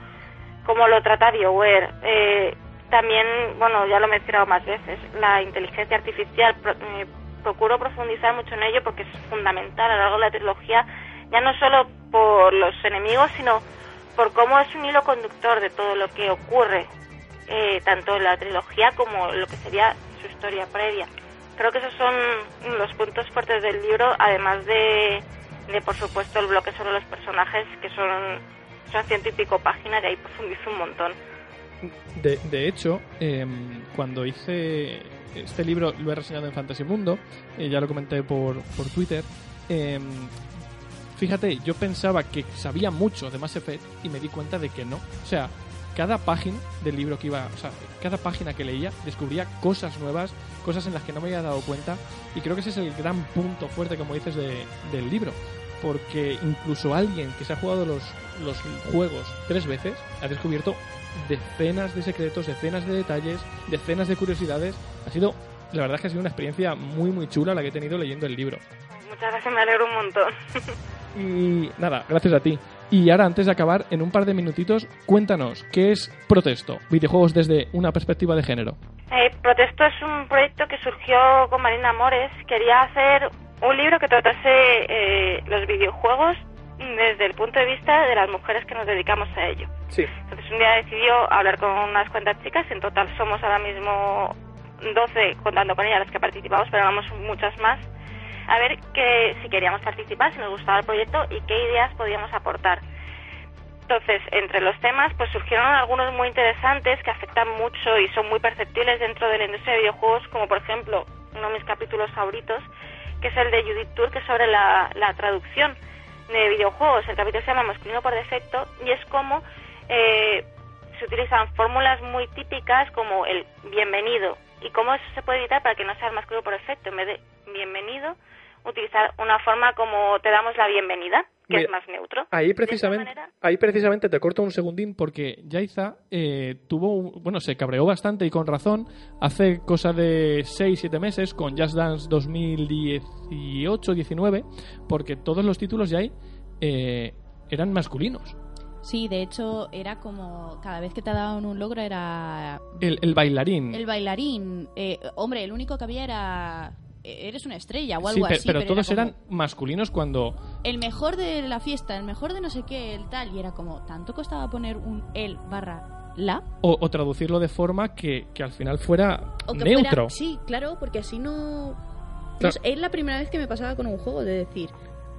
como lo trata BioWare. Eh, también, bueno, ya lo he mencionado más veces, la inteligencia artificial, pro- eh, procuro profundizar mucho en ello porque es fundamental a lo largo de la trilogía, ya no solo por los enemigos, sino por cómo es un hilo conductor de todo lo que ocurre, eh, tanto en la trilogía como lo que sería su historia previa. Creo que esos son los puntos fuertes del libro, además de, de por supuesto, el bloque sobre los personajes, que son, son ciento y pico páginas, y ahí profundizo un montón. De, de hecho, em, cuando hice este libro, lo he reseñado en Fantasy Mundo, eh, ya lo comenté por, por Twitter. Fíjate, yo pensaba que sabía mucho de Mass Effect y me di cuenta de que no. O sea, cada página del libro que iba, o sea, cada página que leía descubría cosas nuevas, cosas en las que no me había dado cuenta y creo que ese es el gran punto fuerte, como dices, de- del libro. Porque incluso alguien que se ha jugado los, los juegos tres veces ha descubierto decenas de secretos, decenas de detalles, decenas de curiosidades. Ha sido, la verdad es que ha sido una experiencia muy, muy chula la que he tenido leyendo el libro. Muchas gracias, me alegro un montón. Y nada, gracias a ti. Y ahora, antes de acabar, en un par de minutitos, cuéntanos, ¿qué es Protesto? Videojuegos desde una perspectiva de género. Eh, Protesto es un proyecto que surgió con Marina Amores. Quería hacer un libro que tratase eh, los videojuegos desde el punto de vista de las mujeres que nos dedicamos a ello. Sí. Entonces un día decidió hablar con unas cuantas chicas, en total somos ahora mismo 12 contando con ellas las que participamos, pero vamos muchas más, a ver que si queríamos participar, si nos gustaba el proyecto y qué ideas podíamos aportar. Entonces, entre los temas, pues surgieron algunos muy interesantes que afectan mucho y son muy perceptibles dentro de la industria de videojuegos, como por ejemplo uno de mis capítulos favoritos, que es el de Judith Tour, que es sobre la, la traducción de videojuegos. El capítulo se llama Masculino por defecto y es como eh, se utilizan fórmulas muy típicas como el bienvenido y cómo eso se puede evitar para que no sea el masculino por defecto. En vez de bienvenido, utilizar una forma como te damos la bienvenida, que Mira, es más neutro. Ahí precisamente, manera- ahí precisamente te corto un segundín porque Yaiza eh, tuvo, un- bueno, se cabreó bastante y con razón hace cosa de 6-7 meses con Just Dance 2018-19 porque todos los títulos ya ahí eh, eran masculinos. Sí, de hecho era como cada vez que te daban un logro era El, el bailarín. el bailarín. Eh, hombre, el único que había era eres una estrella o Sí, algo así. pero, todos como, eran masculinos cuando el mejor de la fiesta, el mejor de no sé qué, el tal y era como tanto costaba poner un el barra la o, o traducirlo de forma que, que al final fuera O que neutro. fuera- sí, claro, porque así no... Claro. es la primera vez que me pasaba con un juego de decir,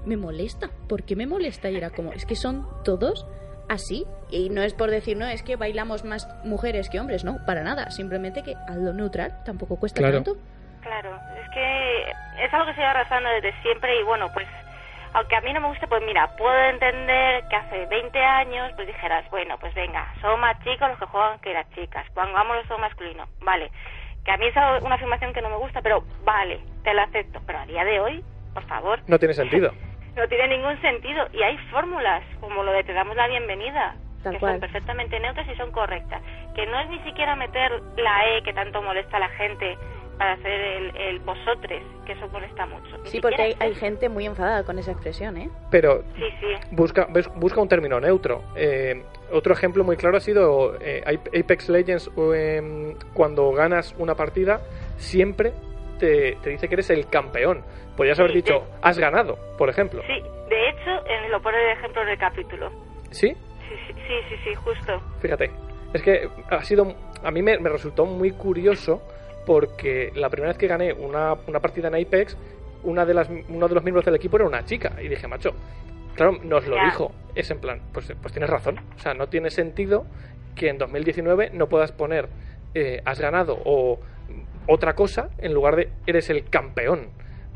me molesta, ¿por qué me molesta? Y era como, es que son todos así. Y no es por decir, no, es que bailamos más mujeres que hombres, no, para nada. Simplemente que algo neutral tampoco cuesta Claro. tanto. Claro, es que es algo que se lleva arrastrando desde siempre y bueno, pues aunque a mí no me guste, pues mira, puedo entender que hace 20 años pues dijeras, bueno, pues venga, son más chicos los que juegan que las chicas, pongámoslo todo masculino, vale. Que a mí es algo- una afirmación que no me gusta, pero vale, te lo acepto. Pero a día de hoy, por favor, No tiene sentido. no tiene ningún sentido. Y hay fórmulas, como lo de te damos la bienvenida, Tal que cual. son perfectamente neutras y son correctas. Que no es ni siquiera meter la E que tanto molesta a la gente para hacer el, el vosotres, que eso molesta mucho. Ni Sí, porque hay, hay gente muy enfadada con esa expresión, ¿eh? Pero Sí, sí. busca, busca un término neutro. Eh, otro ejemplo muy claro ha sido eh, Apex Legends. eh, cuando ganas una partida, siempre te, te dice que eres el campeón. Podrías haber Sí, dicho, sí. has ganado, por ejemplo. Sí, de hecho, lo pone de ejemplo en el capítulo. ¿Sí? Sí, sí, sí, sí, sí, justo. Fíjate. Es que ha sido. A mí me, me resultó muy curioso porque la primera vez que gané una, una partida en Apex, una de las, uno de los miembros del equipo era una chica. Y dije, macho, claro, nos lo dijo. Es en plan, pues, pues tienes razón. O sea, no tiene sentido que en 2019 no puedas poner eh, has ganado o otra cosa en lugar de eres el campeón.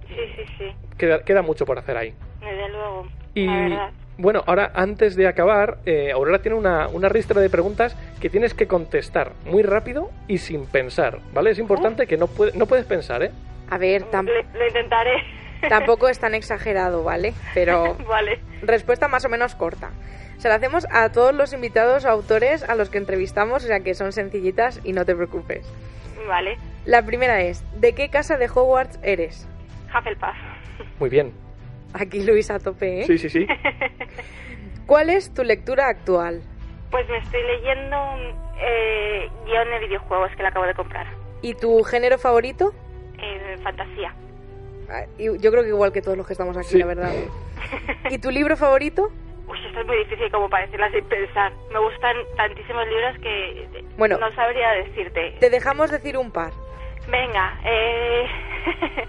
Sí, sí, sí, Queda, queda mucho por hacer ahí. desde luego. Y La. Bueno, ahora antes de acabar, eh, Aurora tiene una, una ristra de preguntas que tienes que contestar muy rápido y sin pensar, ¿vale? Es importante que no, puede- no puedes pensar, ¿eh? A ver, tam- lo intentaré. tampoco es tan exagerado, ¿vale? Pero vale. respuesta más o menos corta. Se la hacemos a todos los invitados o autores a los que entrevistamos, o sea que son sencillitas y no te preocupes. Vale. La primera es, ¿de qué casa de Hogwarts eres? Hufflepuff. Muy bien. Aquí Luis a tope, ¿eh? Sí, sí, sí. ¿Cuál es tu lectura actual? Pues me estoy leyendo un eh, guion de videojuegos que le acabo de comprar. ¿Y tu género favorito? En fantasía. Ah, y- Yo creo que igual que todos los que estamos aquí, Sí. la verdad. ¿Y tu libro favorito? Uy, esto es muy difícil como para decirlo sin pensar. Me gustan tantísimos libros que Bueno. no sabría decirte. Te dejamos decir un par. Venga, eh...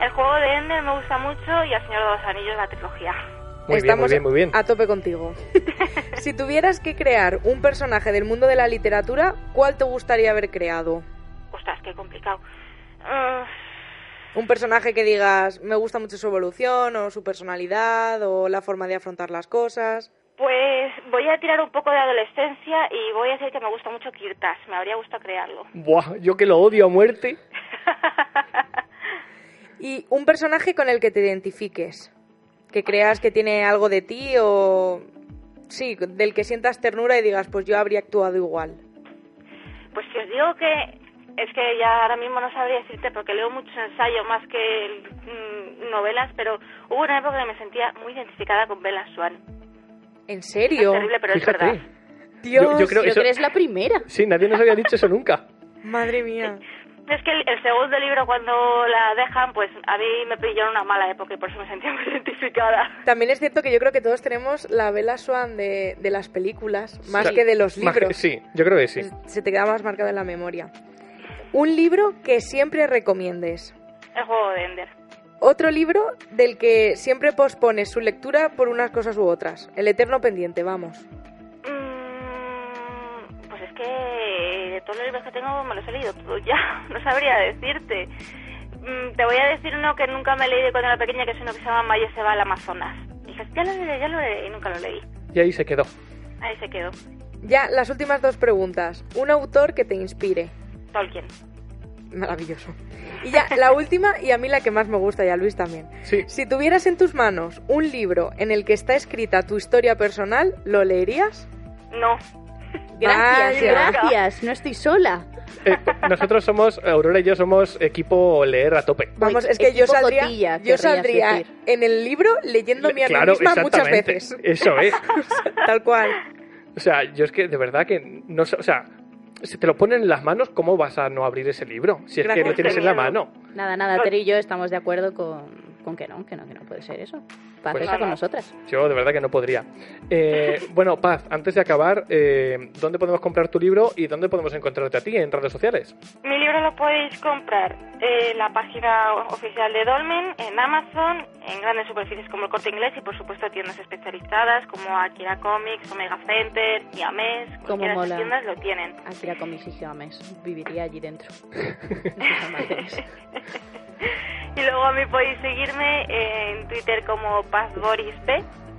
el juego de Ender me gusta mucho y El Señor de los Anillos, la trilogía. Muy bien, muy bien, muy bien. a tope contigo. si tuvieras que crear un personaje del mundo de la literatura, ¿cuál te gustaría haber creado? Ostras, qué complicado. Ah, Un personaje que digas, me gusta mucho su evolución, o su personalidad, o la forma de afrontar las cosas. pues voy a tirar un poco de adolescencia y voy a decir que me gusta mucho Kirtas. Me habría gustado crearlo. Buah, yo que lo odio a muerte. Y un personaje con el que te identifiques. Que creas que tiene algo de ti o... Sí, del que sientas ternura y digas, pues yo habría actuado igual. Pues si os digo que es que ya ahora mismo no sabría decirte porque leo mucho ensayo más que mm, novelas, pero hubo una época que me sentía muy identificada con Bella Swan. ¿En Es serio? terrible, pero es Fíjate. verdad. Dios, Yo- yo creo- Creo eso- que eres la primera. Sí, nadie nos había dicho eso nunca. madre mía. Es que el, el segundo libro cuando la dejan, pues a mí me pilló en una mala época y por eso me sentía muy identificada. También es cierto que yo creo que todos tenemos la Bella Swan de, de las películas, más Sí. que de los que- libros. sí, yo creo que sí. Se te queda más marcado en la memoria. Un libro que siempre recomiendes. El juego de Ender. Otro libro del que siempre pospones su lectura por unas cosas u otras. El eterno pendiente, vamos. Que de todos los libros que tengo me los he leído todos ya, no sabría decirte. Mm, te voy a decir uno que nunca me leí de cuando era pequeña, que es uno que se llama Maya se va al Amazonas. Y dije, ya lo leeré, ya lo leeré, y nunca lo leí. Y ahí se quedó. Ahí se quedó. Ya, las últimas dos preguntas. Un autor que te inspire. Tolkien. Maravilloso. Y ya, la última y a mí la que más me gusta y a Luis también. Sí. Si tuvieras en tus manos un libro en el que está escrita tu historia personal, ¿lo leerías? No. Gracias, gracias. No estoy sola. Eh, nosotros somos, Aurora y yo somos equipo leer a tope. Vamos, es que yo saldría, cotilla, yo saldría decir. en el libro leyéndome a mí claro, misma muchas veces. Eso es. Tal cual. O sea, yo es que de verdad que no sé, o sea, si te lo ponen en las manos, ¿cómo vas a no abrir ese libro? Si es que lo tienes en la mano. Nada, nada, Ter y yo estamos de acuerdo con, con que no, que no, que no puede ser eso. Paz Pues- está con nosotras. Yo de verdad que no podría. Eh, bueno, Paz, antes de acabar, eh, ¿dónde podemos comprar tu libro y dónde podemos encontrarte a ti en redes sociales? Mi libro lo podéis comprar en la página oficial de Dolmen, en Amazon, en grandes superficies como el Corte Inglés y por supuesto tiendas especializadas como Akira Comics, Omega Center, Yames, de mola. esas tiendas lo tienen. Akira Comics y Geomes. Viviría allí dentro. Y luego a mí podéis seguirme en Twitter como PazBorisP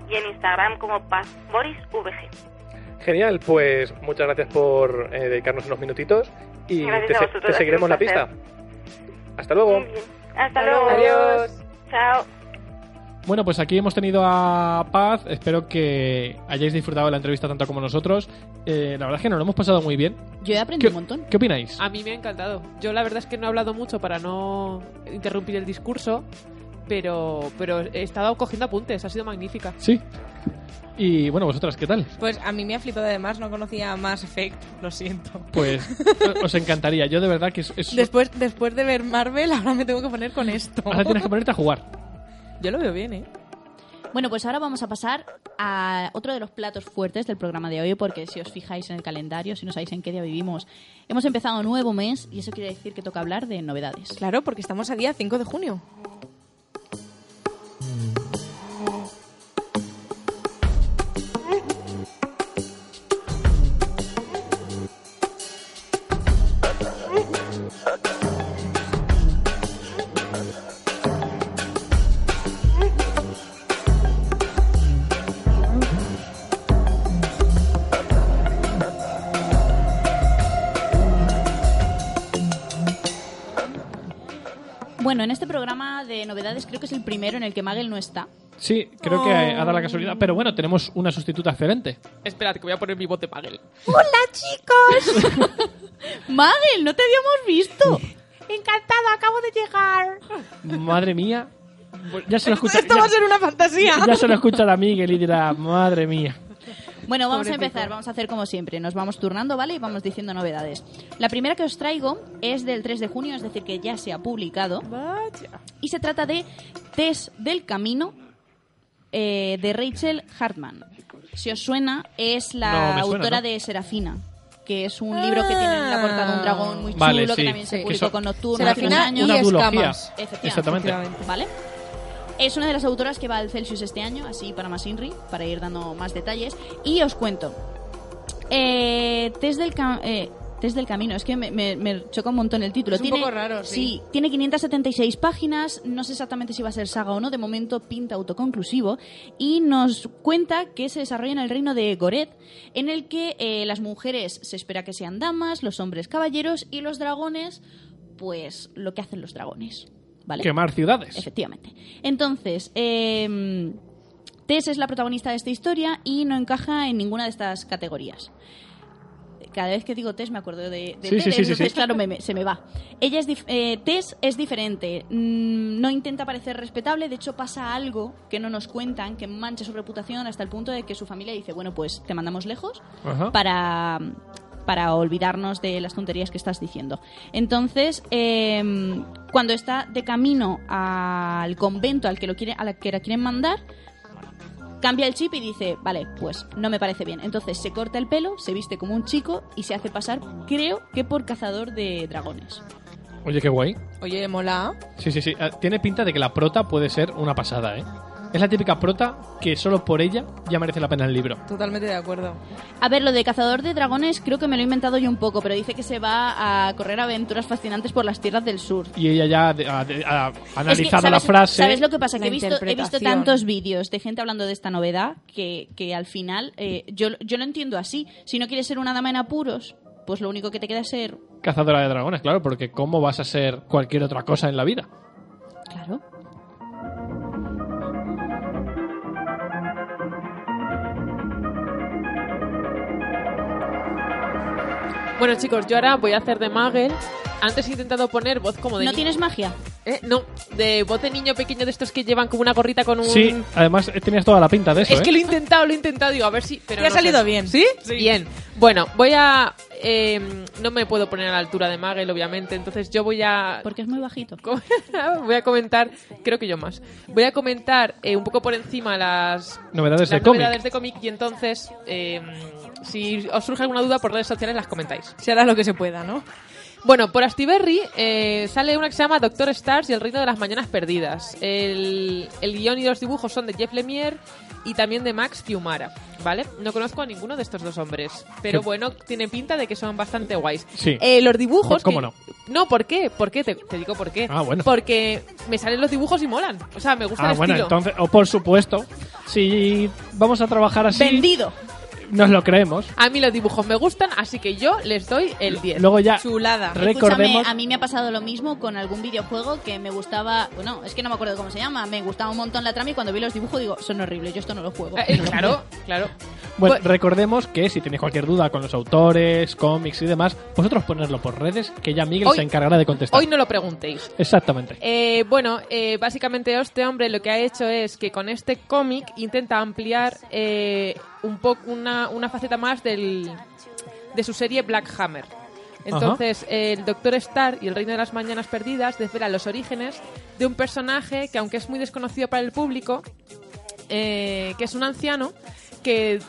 y en Instagram como PazBorisVG. Genial, pues muchas gracias por eh, dedicarnos unos minutitos y Gracias te, a se- vosotros, te seguiremos la pista. Hasta luego. Hasta luego. Adiós. Chao. Bueno, pues aquí hemos tenido a Paz. Espero que hayáis disfrutado de la entrevista tanto como nosotros. Eh, la verdad es que nos lo hemos pasado muy bien. Yo he aprendido ¿Qué, un montón. ¿Qué opináis? A mí me ha encantado. Yo la verdad es que no he hablado mucho para no interrumpir el discurso, pero, pero he estado cogiendo apuntes, ha sido magnífica. Sí. Y bueno, vosotras, ¿qué tal? Pues a mí me ha flipado además, no conocía Mass Effect, lo siento. Pues os encantaría. Yo de verdad que es... es- Después, después de ver Marvel, ahora me tengo que poner con esto. Ahora tienes que ponerte a jugar. Yo lo veo bien, ¿eh? Bueno, pues ahora vamos a pasar a otro de los platos fuertes del programa de hoy, porque si os fijáis en el calendario, si no sabéis en qué día vivimos, hemos empezado un nuevo mes y eso quiere decir que toca hablar de novedades. Claro, porque estamos a día 5 de junio. Bueno, en este programa de novedades creo que es el primero en el que Magel no está. Sí, creo que ha dado la casualidad. Pero bueno, tenemos una sustituta excelente. Esperad, que voy a poner mi bote Pagel. Magel, no te habíamos visto. Encantada, acabo de llegar. Madre mía. Ya se lo escucha. Esto ya- va a ser una fantasía. Ya se lo escucha a Miguel y dirá, madre mía. Bueno, vamos a empezar, vamos a hacer como siempre, nos vamos turnando, ¿vale? Y vamos diciendo novedades. La primera que os traigo es del 3 de junio, es decir, que ya se ha publicado. Vaya. Y se trata de Test del Camino eh, de Rachel Hartman. Si os suena, es la suena, autora ¿no? de Serafina. que es un libro que tiene en la portada un dragón muy chulo, Vale, que también se Sí. publicó con Nocturno hace unos años. Una y duología. escamas. Efectivamente. Exactamente. Efectivamente. ¿Vale? Es una de las autoras que va al Celsius este año, así para más Inri, para ir dando más detalles. Y os cuento. Eh, test, del eh, test del camino, es que me, me- me choca un montón el título. Es un poco raro, sí. tiene 576 páginas, no sé exactamente si va a ser saga o no, de momento pinta autoconclusivo. Y nos cuenta que se desarrolla en el reino de Goret, en el que eh, las mujeres se espera que sean damas, los hombres caballeros y los dragones, pues lo que hacen los dragones. ¿Vale? Quemar ciudades. Efectivamente. Entonces, eh, Tess es la protagonista de esta historia y no encaja en ninguna de estas categorías. Cada vez que digo Tess me acuerdo de, de Sí, Tere, sí, sí, entonces, claro, me- me- se me va. Ella es eh, Tess es diferente, mm, no intenta parecer respetable, de hecho pasa algo que no nos cuentan, que mancha su reputación hasta el punto de que su familia dice, bueno, pues te mandamos lejos Ajá. para, para olvidarnos de las tonterías que estás diciendo. Entonces, eh, cuando está de camino al convento al que, lo quiere, a la que la quieren mandar, cambia el chip y dice, vale, pues no me parece bien. Entonces se corta el pelo, se viste como un chico y se hace pasar, creo que por cazador de dragones. Oye, qué guay. Oye, mola. Sí, sí, sí. Eh, Tiene pinta de que la prota puede ser una pasada, ¿eh? Es la típica prota que solo por ella ya merece la pena el libro. Totalmente de acuerdo. A ver, lo de cazador de dragones creo que me lo he inventado yo un poco, pero dice que se va a correr aventuras fascinantes por las tierras del sur. Y ella ya ha, Es que, analizado ¿sabes- la frase. ¿Sabes lo que pasa? Que he visto, he visto interpretación. tantos vídeos de gente hablando de esta novedad que, que al final eh, yo, yo lo entiendo así. Si no quieres ser una dama en apuros, pues lo único que te queda es ser... Cazadora de dragones, claro, porque ¿cómo vas a ser cualquier otra cosa en la vida? Claro. Bueno, chicos, yo ahora voy a hacer de Magel. Antes he intentado poner voz como de ¿No ni- tienes magia? ¿Eh? No, de voz de niño pequeño de estos que llevan como una gorrita con un... Sí, además eh, tenías toda la pinta de eso, Es ¿eh? que lo he intentado, lo he intentado, digo, a ver si... Pero Te ha no salido sé. bien. ¿Sí? Bien. Bueno, voy a... eh, no me puedo poner a la altura de Magel, obviamente, entonces yo voy a... Porque es muy bajito. Voy a comentar, creo que yo más. Voy a comentar eh, un poco por encima las, Novedades de las cómic. novedades de cómic y entonces, eh, si os surge alguna duda por redes sociales, las comentáis. Se hará lo que se pueda, ¿no? Bueno, por Astiberri eh, sale una que se llama Doctor Stars y el Reino de las Mañanas Perdidas. El, el guion y los dibujos son de Jeff Lemire y también de Max Fiumara, ¿vale? No conozco a ninguno de estos dos hombres, pero ¿Qué? bueno, tiene pinta de que son bastante guays. Sí. Eh, los dibujos... ¿Cómo que- no? No, ¿por qué? ¿Por qué? Te, te digo por qué. Ah, bueno. Porque me salen los dibujos y molan. O sea, me gusta Ah, el bueno, estilo. entonces, o por supuesto, si vamos a trabajar así, ¡Vendido! Nos lo creemos. A mí los dibujos me gustan, así que yo les doy el 10. Luego ya Chulada. recordemos... Escúchame, a mí me ha pasado lo mismo con algún videojuego que me gustaba... Bueno, es que no me acuerdo cómo se llama. Me gustaba un montón la trama y cuando vi los dibujos digo, son horribles, yo esto no lo juego. Eh, claro, claro. Bueno, Pues- recordemos que si tenéis cualquier duda con los autores, cómics y demás, vosotros ponerlo por redes, que ya Miguel Hoy- se encargará de contestar. Hoy no lo preguntéis. Exactamente. Eh, bueno, eh, básicamente este hombre lo que ha hecho es que con este cómic intenta ampliar eh, un poco una, una faceta más del, de su serie Black Hammer. Entonces, el Doctor Star y el Reino de las Mañanas Perdidas desvela los orígenes de un personaje que, aunque es muy desconocido para el público, eh, que es un anciano que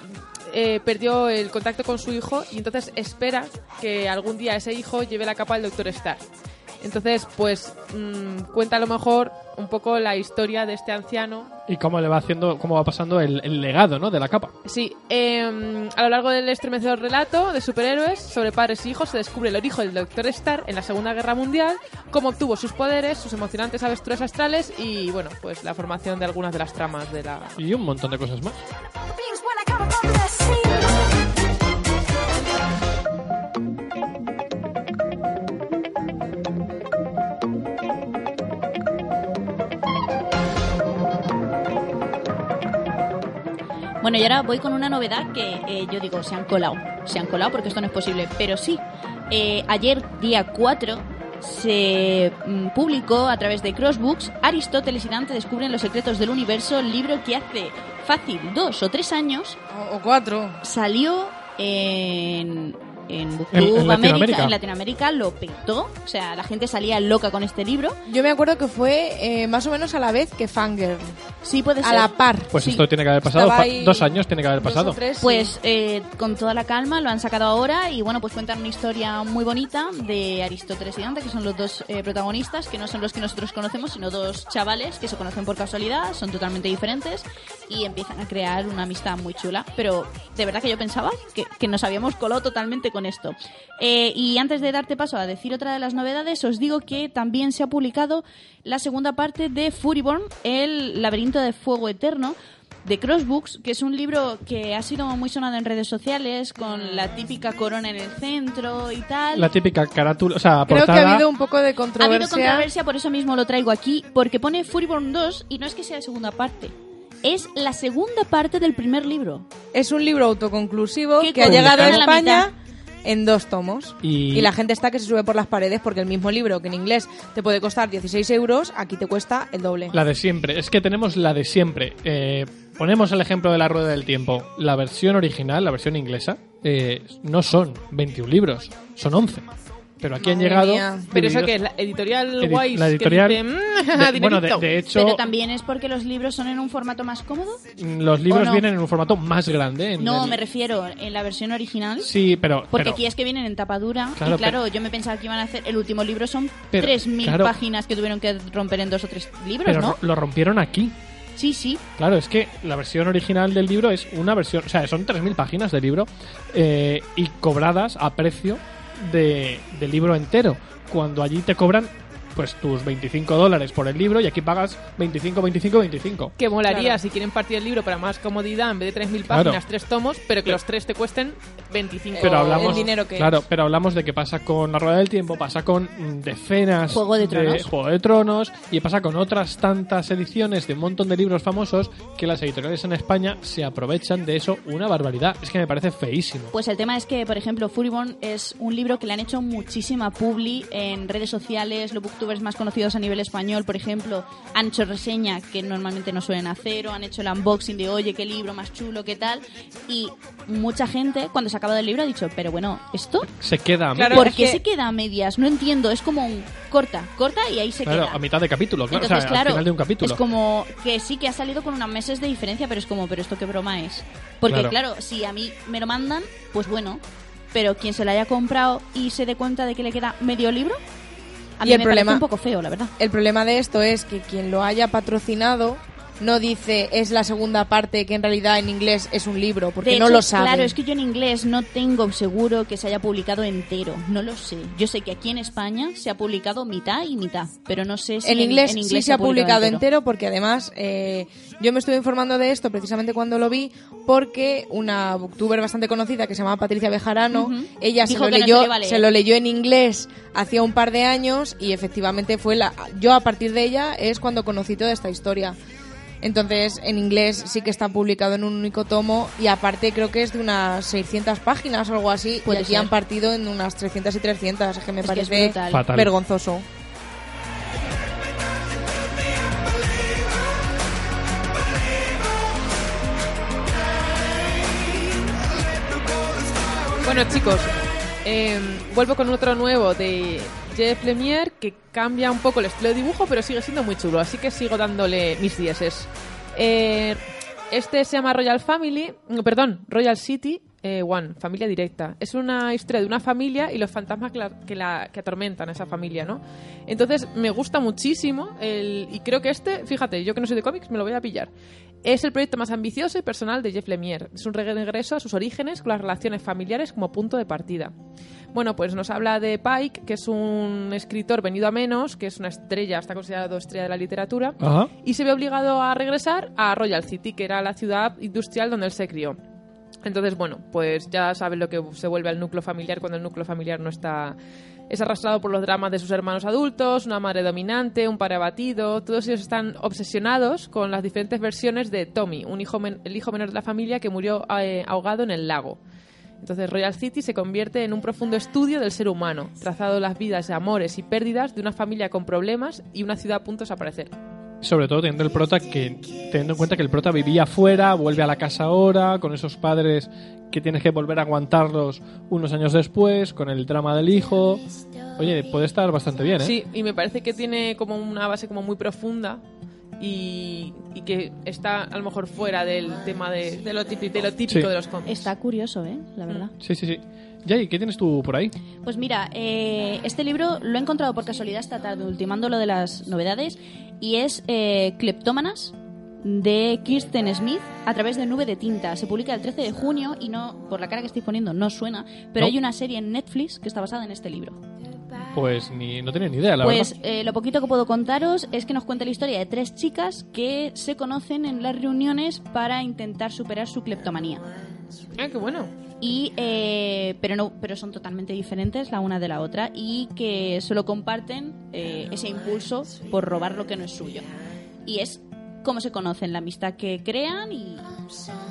eh, perdió el contacto con su hijo y entonces espera que algún día ese hijo lleve la capa del Doctor Star. Entonces, pues mm, cuenta a lo mejor un poco la historia de este anciano. Y cómo le va haciendo, cómo va pasando el, el legado, ¿no? De la capa. Sí, eh, a lo largo del estremecedor relato de superhéroes sobre padres e hijos se descubre el origen del Doctor Star en la Segunda Guerra Mundial, cómo obtuvo sus poderes, sus emocionantes aventuras astrales y, bueno, pues la formación de algunas de las tramas de la, Y un montón de cosas más. Bueno, y ahora voy con una novedad que eh, yo digo, se han colado. Se han colado porque esto no es posible. Pero sí, eh, ayer, día 4, se mm, publicó a través de Crossbooks Aristóteles y Dante descubren los secretos del universo, libro que hace fácil dos o tres años O, o cuatro. salió en en Booktube En- en América- Latinoamérica. en Latinoamérica lo petó. O sea, la gente salía loca con este libro. Yo me acuerdo que fue eh, más o menos a la vez que Fangirl. Sí, puede A ser. la par. Pues Sí. esto tiene que haber pasado. Ahí Dos años tiene que haber pasado. tres, Pues sí. eh, con toda la calma lo han sacado ahora y bueno, pues cuentan una historia muy bonita de Aristóteles y Dante, que son los dos eh, protagonistas, que no son los que nosotros conocemos, sino dos chavales que se conocen por casualidad, son totalmente diferentes y empiezan a crear una amistad muy chula. Pero de verdad que yo pensaba que, que nos habíamos colado totalmente con esto. Eh, y antes de darte paso a decir otra de las novedades, os digo que también se ha publicado la segunda parte de Furiborn, el laberinto de fuego eterno, de Crossbooks, que es un libro que ha sido muy sonado en redes sociales, con la típica corona en el centro y tal. La típica carátula, o sea, Creo que ha habido un poco de Ha controversia. habido controversia, por eso mismo lo traigo aquí, porque pone Furiborn 2 y no es que sea segunda parte. Es la segunda parte del primer libro. Es un libro autoconclusivo ¿Qué que ha llegado a? España en dos tomos. Y- Y... la gente está que se sube por las paredes porque el mismo libro que en inglés te puede costar 16 euros, aquí te cuesta el doble. La de siempre. Es que tenemos la de siempre. Eh, ponemos el ejemplo de la rueda del tiempo. La versión original, la versión inglesa, eh, no son 21 libros, son 11. Pero aquí han llegado. mía. Pero eso divididos- que es la editorial Edi- Wise la editorial- que dice, "Mm, de- bueno, de, dinerito". de hecho, Pero también es porque los libros son en un formato más cómodo. los libros ¿o no? vienen en un formato más grande. en No, el- me refiero en la versión original. Sí, pero. Porque pero- aquí es que vienen en tapa dura. Claro, y claro, yo me pensaba que iban a hacer. El último libro son Pero, 3.000 claro. páginas que tuvieron que romper en dos o tres libros, pero ¿no? ro- lo rompieron aquí. Sí, sí. Claro, es que la versión original del libro es una versión, o sea, son 3.000 páginas de libro eh, y cobradas a precio de, del libro entero, cuando allí te cobran pues tus 25 dólares por el libro y aquí pagas 25, 25, 25. Que molaría Claro. si quieren partir el libro para más comodidad en vez de 3.000 Claro. páginas, tres tomos, pero que los tres te cuesten 25 Pero el hablamos, dinero que claro, pero hablamos de que pasa con la rueda del tiempo, pasa con mm, decenas Juego de Tronos. Juego de Tronos y pasa con otras tantas ediciones de un montón de libros famosos que las editoriales en España se aprovechan de eso una barbaridad. Es que me parece feísimo. Pues el tema es que, por ejemplo, Furiborn es un libro que le han hecho muchísima publi en redes sociales, los booktubers más conocidos a nivel español, por ejemplo, han hecho reseña que normalmente no suelen hacer, o han hecho el unboxing de, oye, qué libro más chulo, qué tal, y mucha gente, cuando se ha acabado el libro, ha dicho, pero bueno, ¿esto? Se queda a Claro, medias. ¿Por es qué que- se queda a medias? No entiendo, es como un corta, corta y ahí se Claro, queda. a mitad de capítulo, claro, Entonces, o sea, claro, al final de un capítulo. es como que sí que ha salido con unos meses de diferencia, pero es como, pero esto qué broma es. Porque Claro. claro, si a mí me lo mandan, pues bueno, pero quien se lo haya comprado y se dé cuenta de que le queda medio libro, a Y mí el me problema- un poco feo, la verdad. El problema de esto es que quien lo haya patrocinado no dice es la segunda parte que en realidad en inglés es un libro, porque De no hecho, lo sabe. Claro, es que yo en inglés no tengo seguro que se haya publicado entero, no lo sé. Yo sé que aquí en España se ha publicado mitad y mitad, pero no sé si en, inglés, en sí se ha publicado entero, porque además eh, yo me estuve informando de esto precisamente cuando lo vi porque una booktuber bastante conocida que se llama Patricia Bejarano, ella se lo, que no se leyó, se lo leyó en inglés hacía un par de años y efectivamente fue la yo a partir de ella es cuando conocí toda esta historia. Entonces, en inglés sí que está publicado en un único tomo y aparte creo que es de unas 600 páginas o algo así. Puede y aquí ser. han partido en unas 300 y 300, es que me Es que es parece vergonzoso. Bueno, chicos, eh, vuelvo con otro nuevo de Jeff Lemire que cambia un poco el estilo de dibujo, pero sigue siendo muy chulo, así que sigo dándole mis dieces. Eh, este se llama Royal Family, perdón, Royal City eh, One, familia directa. Es una historia de una familia y los fantasmas que, la, que, la- que atormentan a esa familia, ¿no? Entonces me gusta muchísimo el, y creo que este, fíjate, yo que no soy de cómics me lo voy a pillar. Es el proyecto más ambicioso y personal de Jeff Lemire. Es un regreso a sus orígenes con las relaciones familiares como punto de partida. Bueno, pues nos habla de Pike, que es un escritor venido a menos, que es una estrella, está considerado estrella de la literatura, Ajá. y se ve obligado a regresar a Royal City, que era la ciudad industrial donde él se crió. Entonces, bueno, pues ya saben lo que se vuelve al núcleo familiar cuando el núcleo familiar no está... Es arrastrado por los dramas de sus hermanos adultos, una madre dominante, un padre abatido. Todos ellos están obsesionados con las diferentes versiones de Tommy, un hijo men- el hijo menor de la familia que murió eh, ahogado en el lago. Entonces Royal City se convierte en un profundo estudio del ser humano, trazado las vidas, amores y pérdidas de una familia con problemas y una ciudad a punto de desaparecer. Sobre todo teniendo el prota que teniendo en cuenta que el prota vivía afuera, vuelve a la casa ahora con esos padres que tienes que volver a aguantarlos unos años después, con el drama del hijo. Oye, puede estar bastante bien, ¿eh? Sí, y me parece que tiene como una base como muy profunda y, y que está a lo mejor fuera del tema de, de lo típico, de, lo típico Sí. de los cómics. Está curioso, ¿eh? La verdad. Sí, sí, sí. Jay, ¿qué tienes tú por ahí? Pues mira, eh, este libro lo he encontrado por casualidad esta tarde, ultimando lo de las novedades, y es eh, Cleptómanas de Kirsten Smith a través de Nube de Tinta. Se publica el 13 de junio y no, por la cara que estoy poniendo, no suena, pero No. hay una serie en Netflix que está basada en este libro. Pues ni, no tenía ni idea, la pues verdad. eh, lo poquito que puedo contaros es que nos cuenta la historia de tres chicas que se conocen en las reuniones para intentar superar su cleptomanía. Ah, qué bueno. y eh, pero no pero son totalmente diferentes la una de la otra y que solo comparten eh, ese impulso por robar lo que no es suyo y es cómo se conocen la amistad que crean y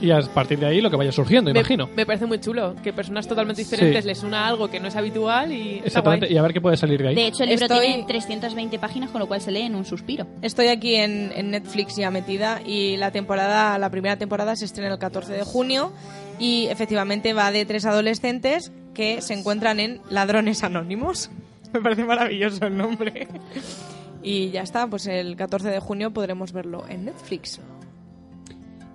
Y a partir de ahí lo que vaya surgiendo, Me, imagino. me parece muy chulo que personas totalmente diferentes Sí. les una algo que no es habitual y Exactamente, y a ver qué puede salir de ahí. de hecho el libro Estoy- tiene 320 páginas con lo cual se lee en un suspiro Estoy aquí en, en Netflix ya metida y la temporada, la primera temporada se estrena el 14 de junio y efectivamente va de tres adolescentes que se encuentran en Ladrones Anónimos. Me parece maravilloso el nombre. Y ya está, pues el 14 de junio podremos verlo en Netflix.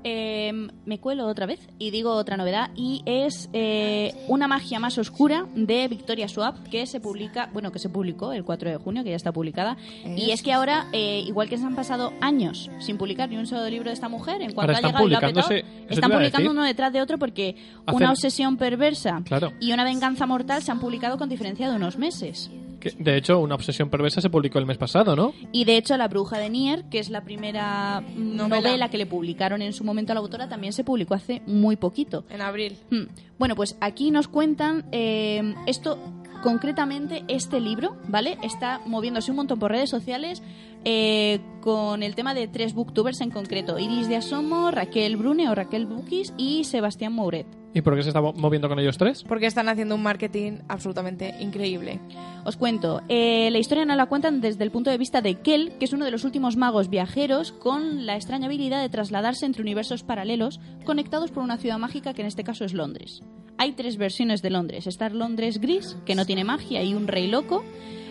Eh, me cuelo otra vez y digo otra novedad y es eh, una magia más oscura de Victoria Swap que se publica, bueno, que se publicó el 4 de junio, que ya está publicada. Y es que ahora, eh, igual que se han pasado años sin publicar ni un solo libro de esta mujer, en cuanto ha llegado y lo ha petado, están publicando uno detrás de otro porque Hacen- una obsesión perversa Claro. y una venganza mortal se han publicado con diferencia de unos meses. Que, de hecho, una obsesión perversa se publicó el mes pasado, ¿no? Y de hecho, La Bruja de Nier, que es la primera mm, Novela. novela que le publicaron en su momento a la autora, también se publicó hace muy poquito. En abril. Hmm. Bueno, pues aquí nos cuentan eh, esto concretamente este libro, ¿vale? Está moviéndose un montón por redes sociales eh, con el tema de tres booktubers en concreto: Iris de Asomo, Raquel Brune o Raquel Bukis y Sebastián Mouret. ¿Y por qué se está mo- moviendo con ellos tres? Porque están haciendo un marketing absolutamente increíble. Os cuento, eh, la historia nos la cuentan desde el punto de vista de Kel, que es uno de los últimos magos viajeros con la extraña habilidad de trasladarse entre universos paralelos conectados por una ciudad mágica que en este caso es Londres. Hay tres versiones de Londres. Está el Londres gris, que no tiene magia y un rey loco.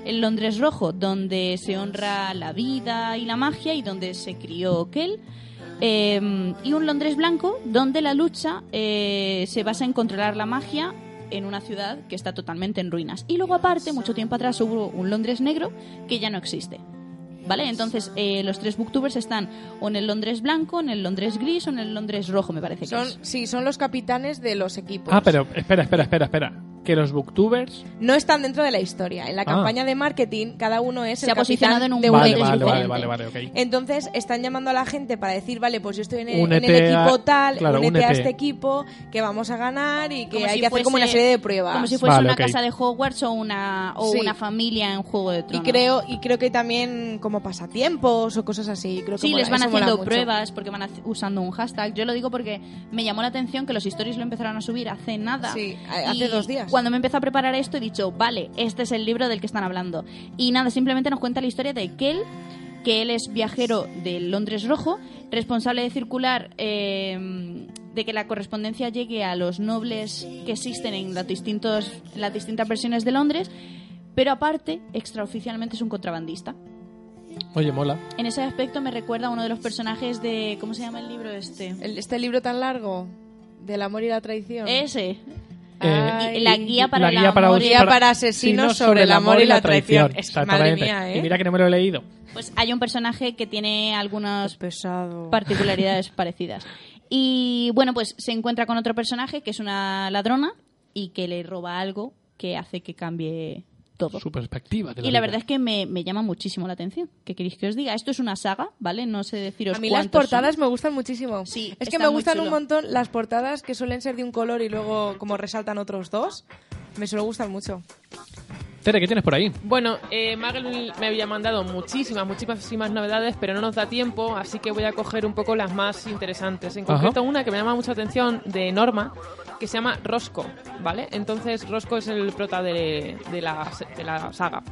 El Londres rojo, donde se honra la vida y la magia y donde se crió Kel. Eh, y un Londres blanco, donde la lucha eh, se basa en controlar la magia en una ciudad que está totalmente en ruinas. Y luego aparte, mucho tiempo atrás hubo un Londres negro que ya no existe. ¿Vale? Entonces, eh, los tres booktubers están o en el Londres blanco, en el Londres gris o en el Londres rojo, me parece que Son, es. sí, son los capitanes de los equipos. Ah, pero espera, espera, espera, espera. Que los booktubers... No están dentro de la historia. En la Ah. campaña de marketing, cada uno es Se el ha posicionado en un de Vale, vale, vale, vale, vale, ok. Entonces están llamando a la gente para decir, vale, pues yo estoy en el, en el Únete a- equipo tal, claro, únete a únete. este equipo, que vamos a ganar y que Como hay si que hacer como una serie de pruebas. Como si fuese Vale, una casa de Hogwarts o una, o Sí. una familia en Juego de y Tronos. creo y creo que también como pasatiempos o cosas así. Creo que Sí, mola- les van haciendo pruebas porque van usando un hashtag. Yo lo digo porque me llamó la atención que los stories lo empezaron a subir hace nada. Sí, a- hace Y dos días. Cuando me empecé a preparar esto he dicho, vale, este es el libro del que están hablando. Y nada, simplemente nos cuenta la historia de Kel, que él es viajero del Londres Rojo, responsable de circular, eh, de que la correspondencia llegue a los nobles que existen en los distintos, en las distintas versiones de Londres, pero aparte, extraoficialmente es un contrabandista. Oye, mola. En ese aspecto me recuerda a uno de los personajes de. ¿Cómo se llama el libro este? El- este libro tan largo del amor y la traición. Ese. Y la guía para La guía para, amor y- Guía para asesinos sobre el amor y la traición. Es que, madre Exactamente. mía, ¿eh? Y mira que no me lo he leído. Pues hay un personaje que tiene algunas pesado. particularidades parecidas. Y bueno, pues se encuentra con otro personaje que es una ladrona y que le roba algo que hace que cambie todo. Su perspectiva. De la Y la vida. verdad es que me, me llama muchísimo la atención. ¿Qué queréis que os diga? Esto es una saga, ¿vale? No sé deciros A mí las son. portadas me gustan muchísimo. Sí, es que me gustan un montón las portadas que suelen ser de un color y luego como resaltan otros dos. Me suele gustar mucho. Tere, ¿qué tienes por ahí? Bueno, eh, Magel me había mandado muchísimas, muchísimas novedades, pero no nos da tiempo, así que voy a coger un poco las más interesantes. En Ajá. concreto, una que me llama mucha atención de Norma, que se llama Rosco, ¿vale? Entonces, Rosco es el prota de, de la, de la saga.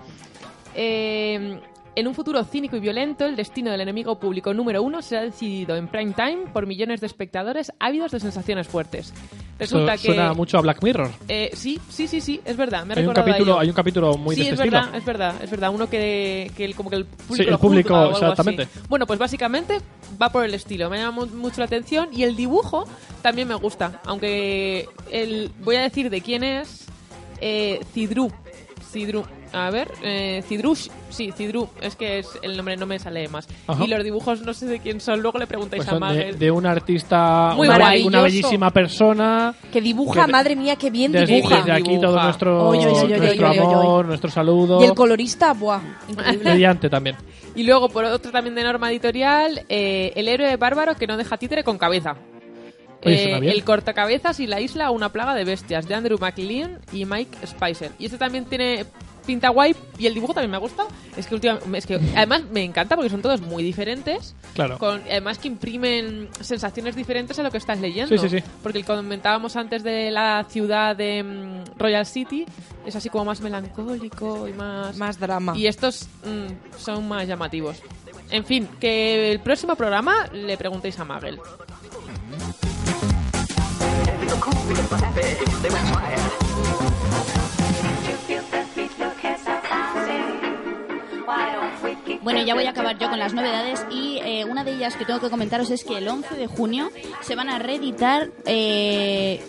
Eh, en un futuro cínico y violento, el destino del enemigo público número uno será decidido en prime time por millones de espectadores ávidos de sensaciones fuertes. Resulta Esto que... suena mucho a Black Mirror. Eh, sí, sí, sí, sí, es verdad. Me Hay un, a capítulo, ello. hay un capítulo muy sí, de este es verdad, estilo. es verdad, es verdad. Uno que, que el- como que el público, Sí, el lo público, o algo así. exactamente. Bueno, pues básicamente va por el estilo. Me llama mu- mucho la atención y el dibujo también me gusta. Aunque el, voy a decir de quién es. Eh, Cidru. Cidru. A ver, eh, Cidru, sí, Cidru, es que es el nombre no me sale más. Ajá. Y los dibujos no sé de quién son, luego le preguntáis Pues a de, Magel. de un artista, Muy una, bellísima persona. Que dibuja, Que- madre mía, qué bien Desde, dibuja. desde aquí Dibuja. todo nuestro, Oy, oy, oy, amor, nuestro saludo. Y el colorista, buah, increíble. Brillante también. Y luego, por otro también de norma editorial, eh, El héroe bárbaro que no deja títere con cabeza. Oye, Eh, el cortacabezas y la isla una plaga de bestias de Andrew McLean y Mike Spicer. Y este también tiene pinta guay y el dibujo también me gusta. Es que últimamente, es que además me encanta porque son todos muy diferentes. Claro. Con, además que imprimen sensaciones diferentes a lo que estás leyendo. Sí, sí, sí. Porque el que comentábamos antes de la ciudad de mm, Royal City es así como más melancólico y más... Más drama. Y estos mm, son más llamativos. En fin, que el próximo programa le preguntéis a Magel. Bueno, ya voy a acabar yo con las novedades y eh, una de ellas que tengo que comentaros es que el 11 de junio se van a reeditar eh,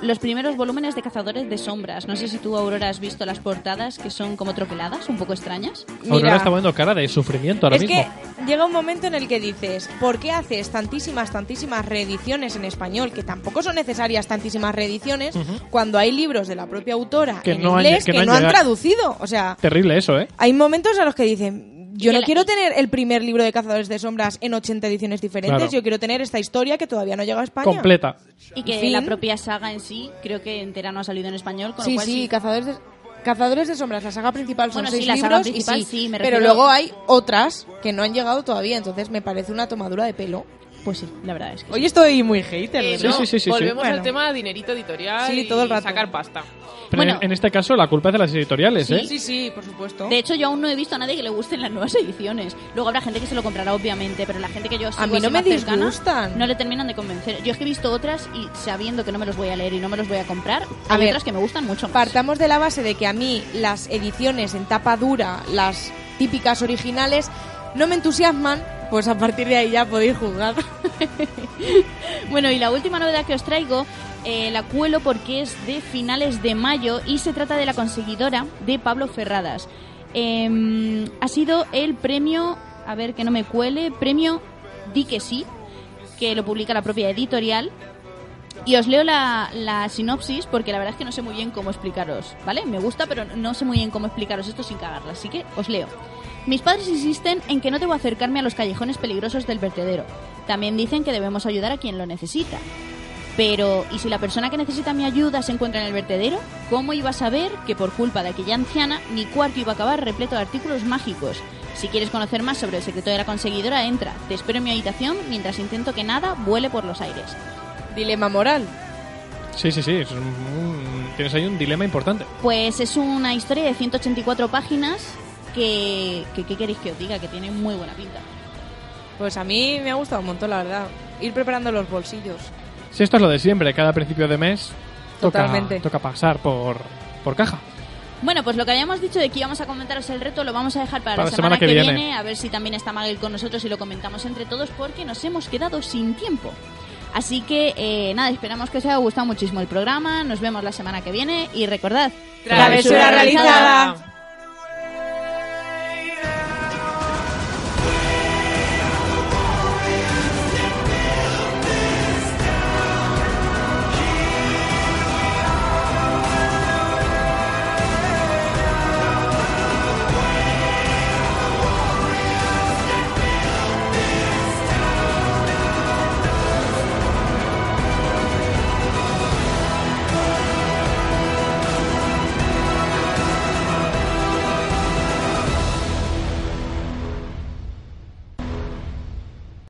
los primeros volúmenes de Cazadores de Sombras. No sé si tú, Aurora, has visto las portadas que son como troqueladas, un poco extrañas. Aurora está poniendo cara de sufrimiento ahora es mismo. que llega un momento en el que dices, ¿por qué haces tantísimas, tantísimas reediciones en español? Que tampoco son necesarias tantísimas reediciones cuando hay libros de la propia autora Que en no han- inglés que que, no han han traducido. O sea, Terrible eso, ¿eh? hay momentos a los que dicen, yo no quiero tener el primer libro de Cazadores de Sombras en 80 ediciones diferentes, Claro. yo quiero tener esta historia que todavía no llega a España. Completa. Y que Fin. la propia saga en sí, creo que entera no ha salido en español. Con lo Sí, cual sí, Cazadores de... Cazadores de Sombras, la saga principal son Bueno, sí, seis saga libros, y sí, sí, me pero refiero- luego hay otras que no han llegado todavía, entonces me parece una tomadura de pelo. Pues sí, la verdad es que Hoy sí. estoy muy hater, Eh, Sí, no, sí, sí, sí, sí. Volvemos Bueno. al tema de dinerito editorial Sí, y todo el rato. sacar pasta. Pero Bueno. en, en este caso la culpa es de las editoriales, ¿eh? Sí, sí, por supuesto. De hecho, yo aún no he visto a nadie que le gusten las nuevas ediciones. Luego habrá gente que se lo comprará, obviamente, pero la gente que yo sigo A mí no me cercana, disgustan. no le terminan de convencer. Yo es que he visto otras y sabiendo que no me los voy a leer y no me los voy a comprar, A hay ver, otras que me gustan mucho más. Partamos de la base de que a mí las ediciones en tapa dura, las típicas originales, no me entusiasman, pues a partir de ahí ya podéis juzgar. Bueno, y la última novedad que os traigo eh, la cuelo porque es de finales de mayo y se trata de la conseguidora de Pablo Ferradas. Em, ha sido el premio, a ver que no me cuele, premio Di que sí, que lo publica la propia editorial. Y os leo la, la sinopsis porque la verdad es que no sé muy bien cómo explicaros, ¿vale? Me gusta, pero no sé muy bien cómo explicaros esto sin cagarla, así que os leo. Mis padres insisten en que no debo acercarme a los callejones peligrosos del vertedero. También dicen que debemos ayudar a quien lo necesita. Pero, ¿y si la persona que necesita mi ayuda se encuentra en el vertedero? ¿Cómo iba a saber que por culpa de aquella anciana mi cuarto iba a acabar repleto de artículos mágicos? Si quieres conocer más sobre el secreto de la conseguidora, entra. Te espero en mi habitación mientras intento que nada vuele por los aires. Dilema moral. Sí, sí, sí. es un- tienes ahí un dilema importante. Pues es una historia de 184 páginas que, que ¿qué queréis que os diga? Que tiene muy buena pinta. Pues a mí me ha gustado un montón, la verdad. Ir preparando los bolsillos. Si esto es lo de siempre, cada principio de mes toca, Totalmente. toca pasar por, por caja. Bueno, pues lo que habíamos dicho de que íbamos a comentaros el reto lo vamos a dejar para, la semana, que, viene. A ver si también está Magel con nosotros y lo comentamos entre todos porque nos hemos quedado sin tiempo. Así que eh, nada, esperamos que os haya gustado muchísimo el programa. Nos vemos la semana que viene y recordad, Travesura realizada.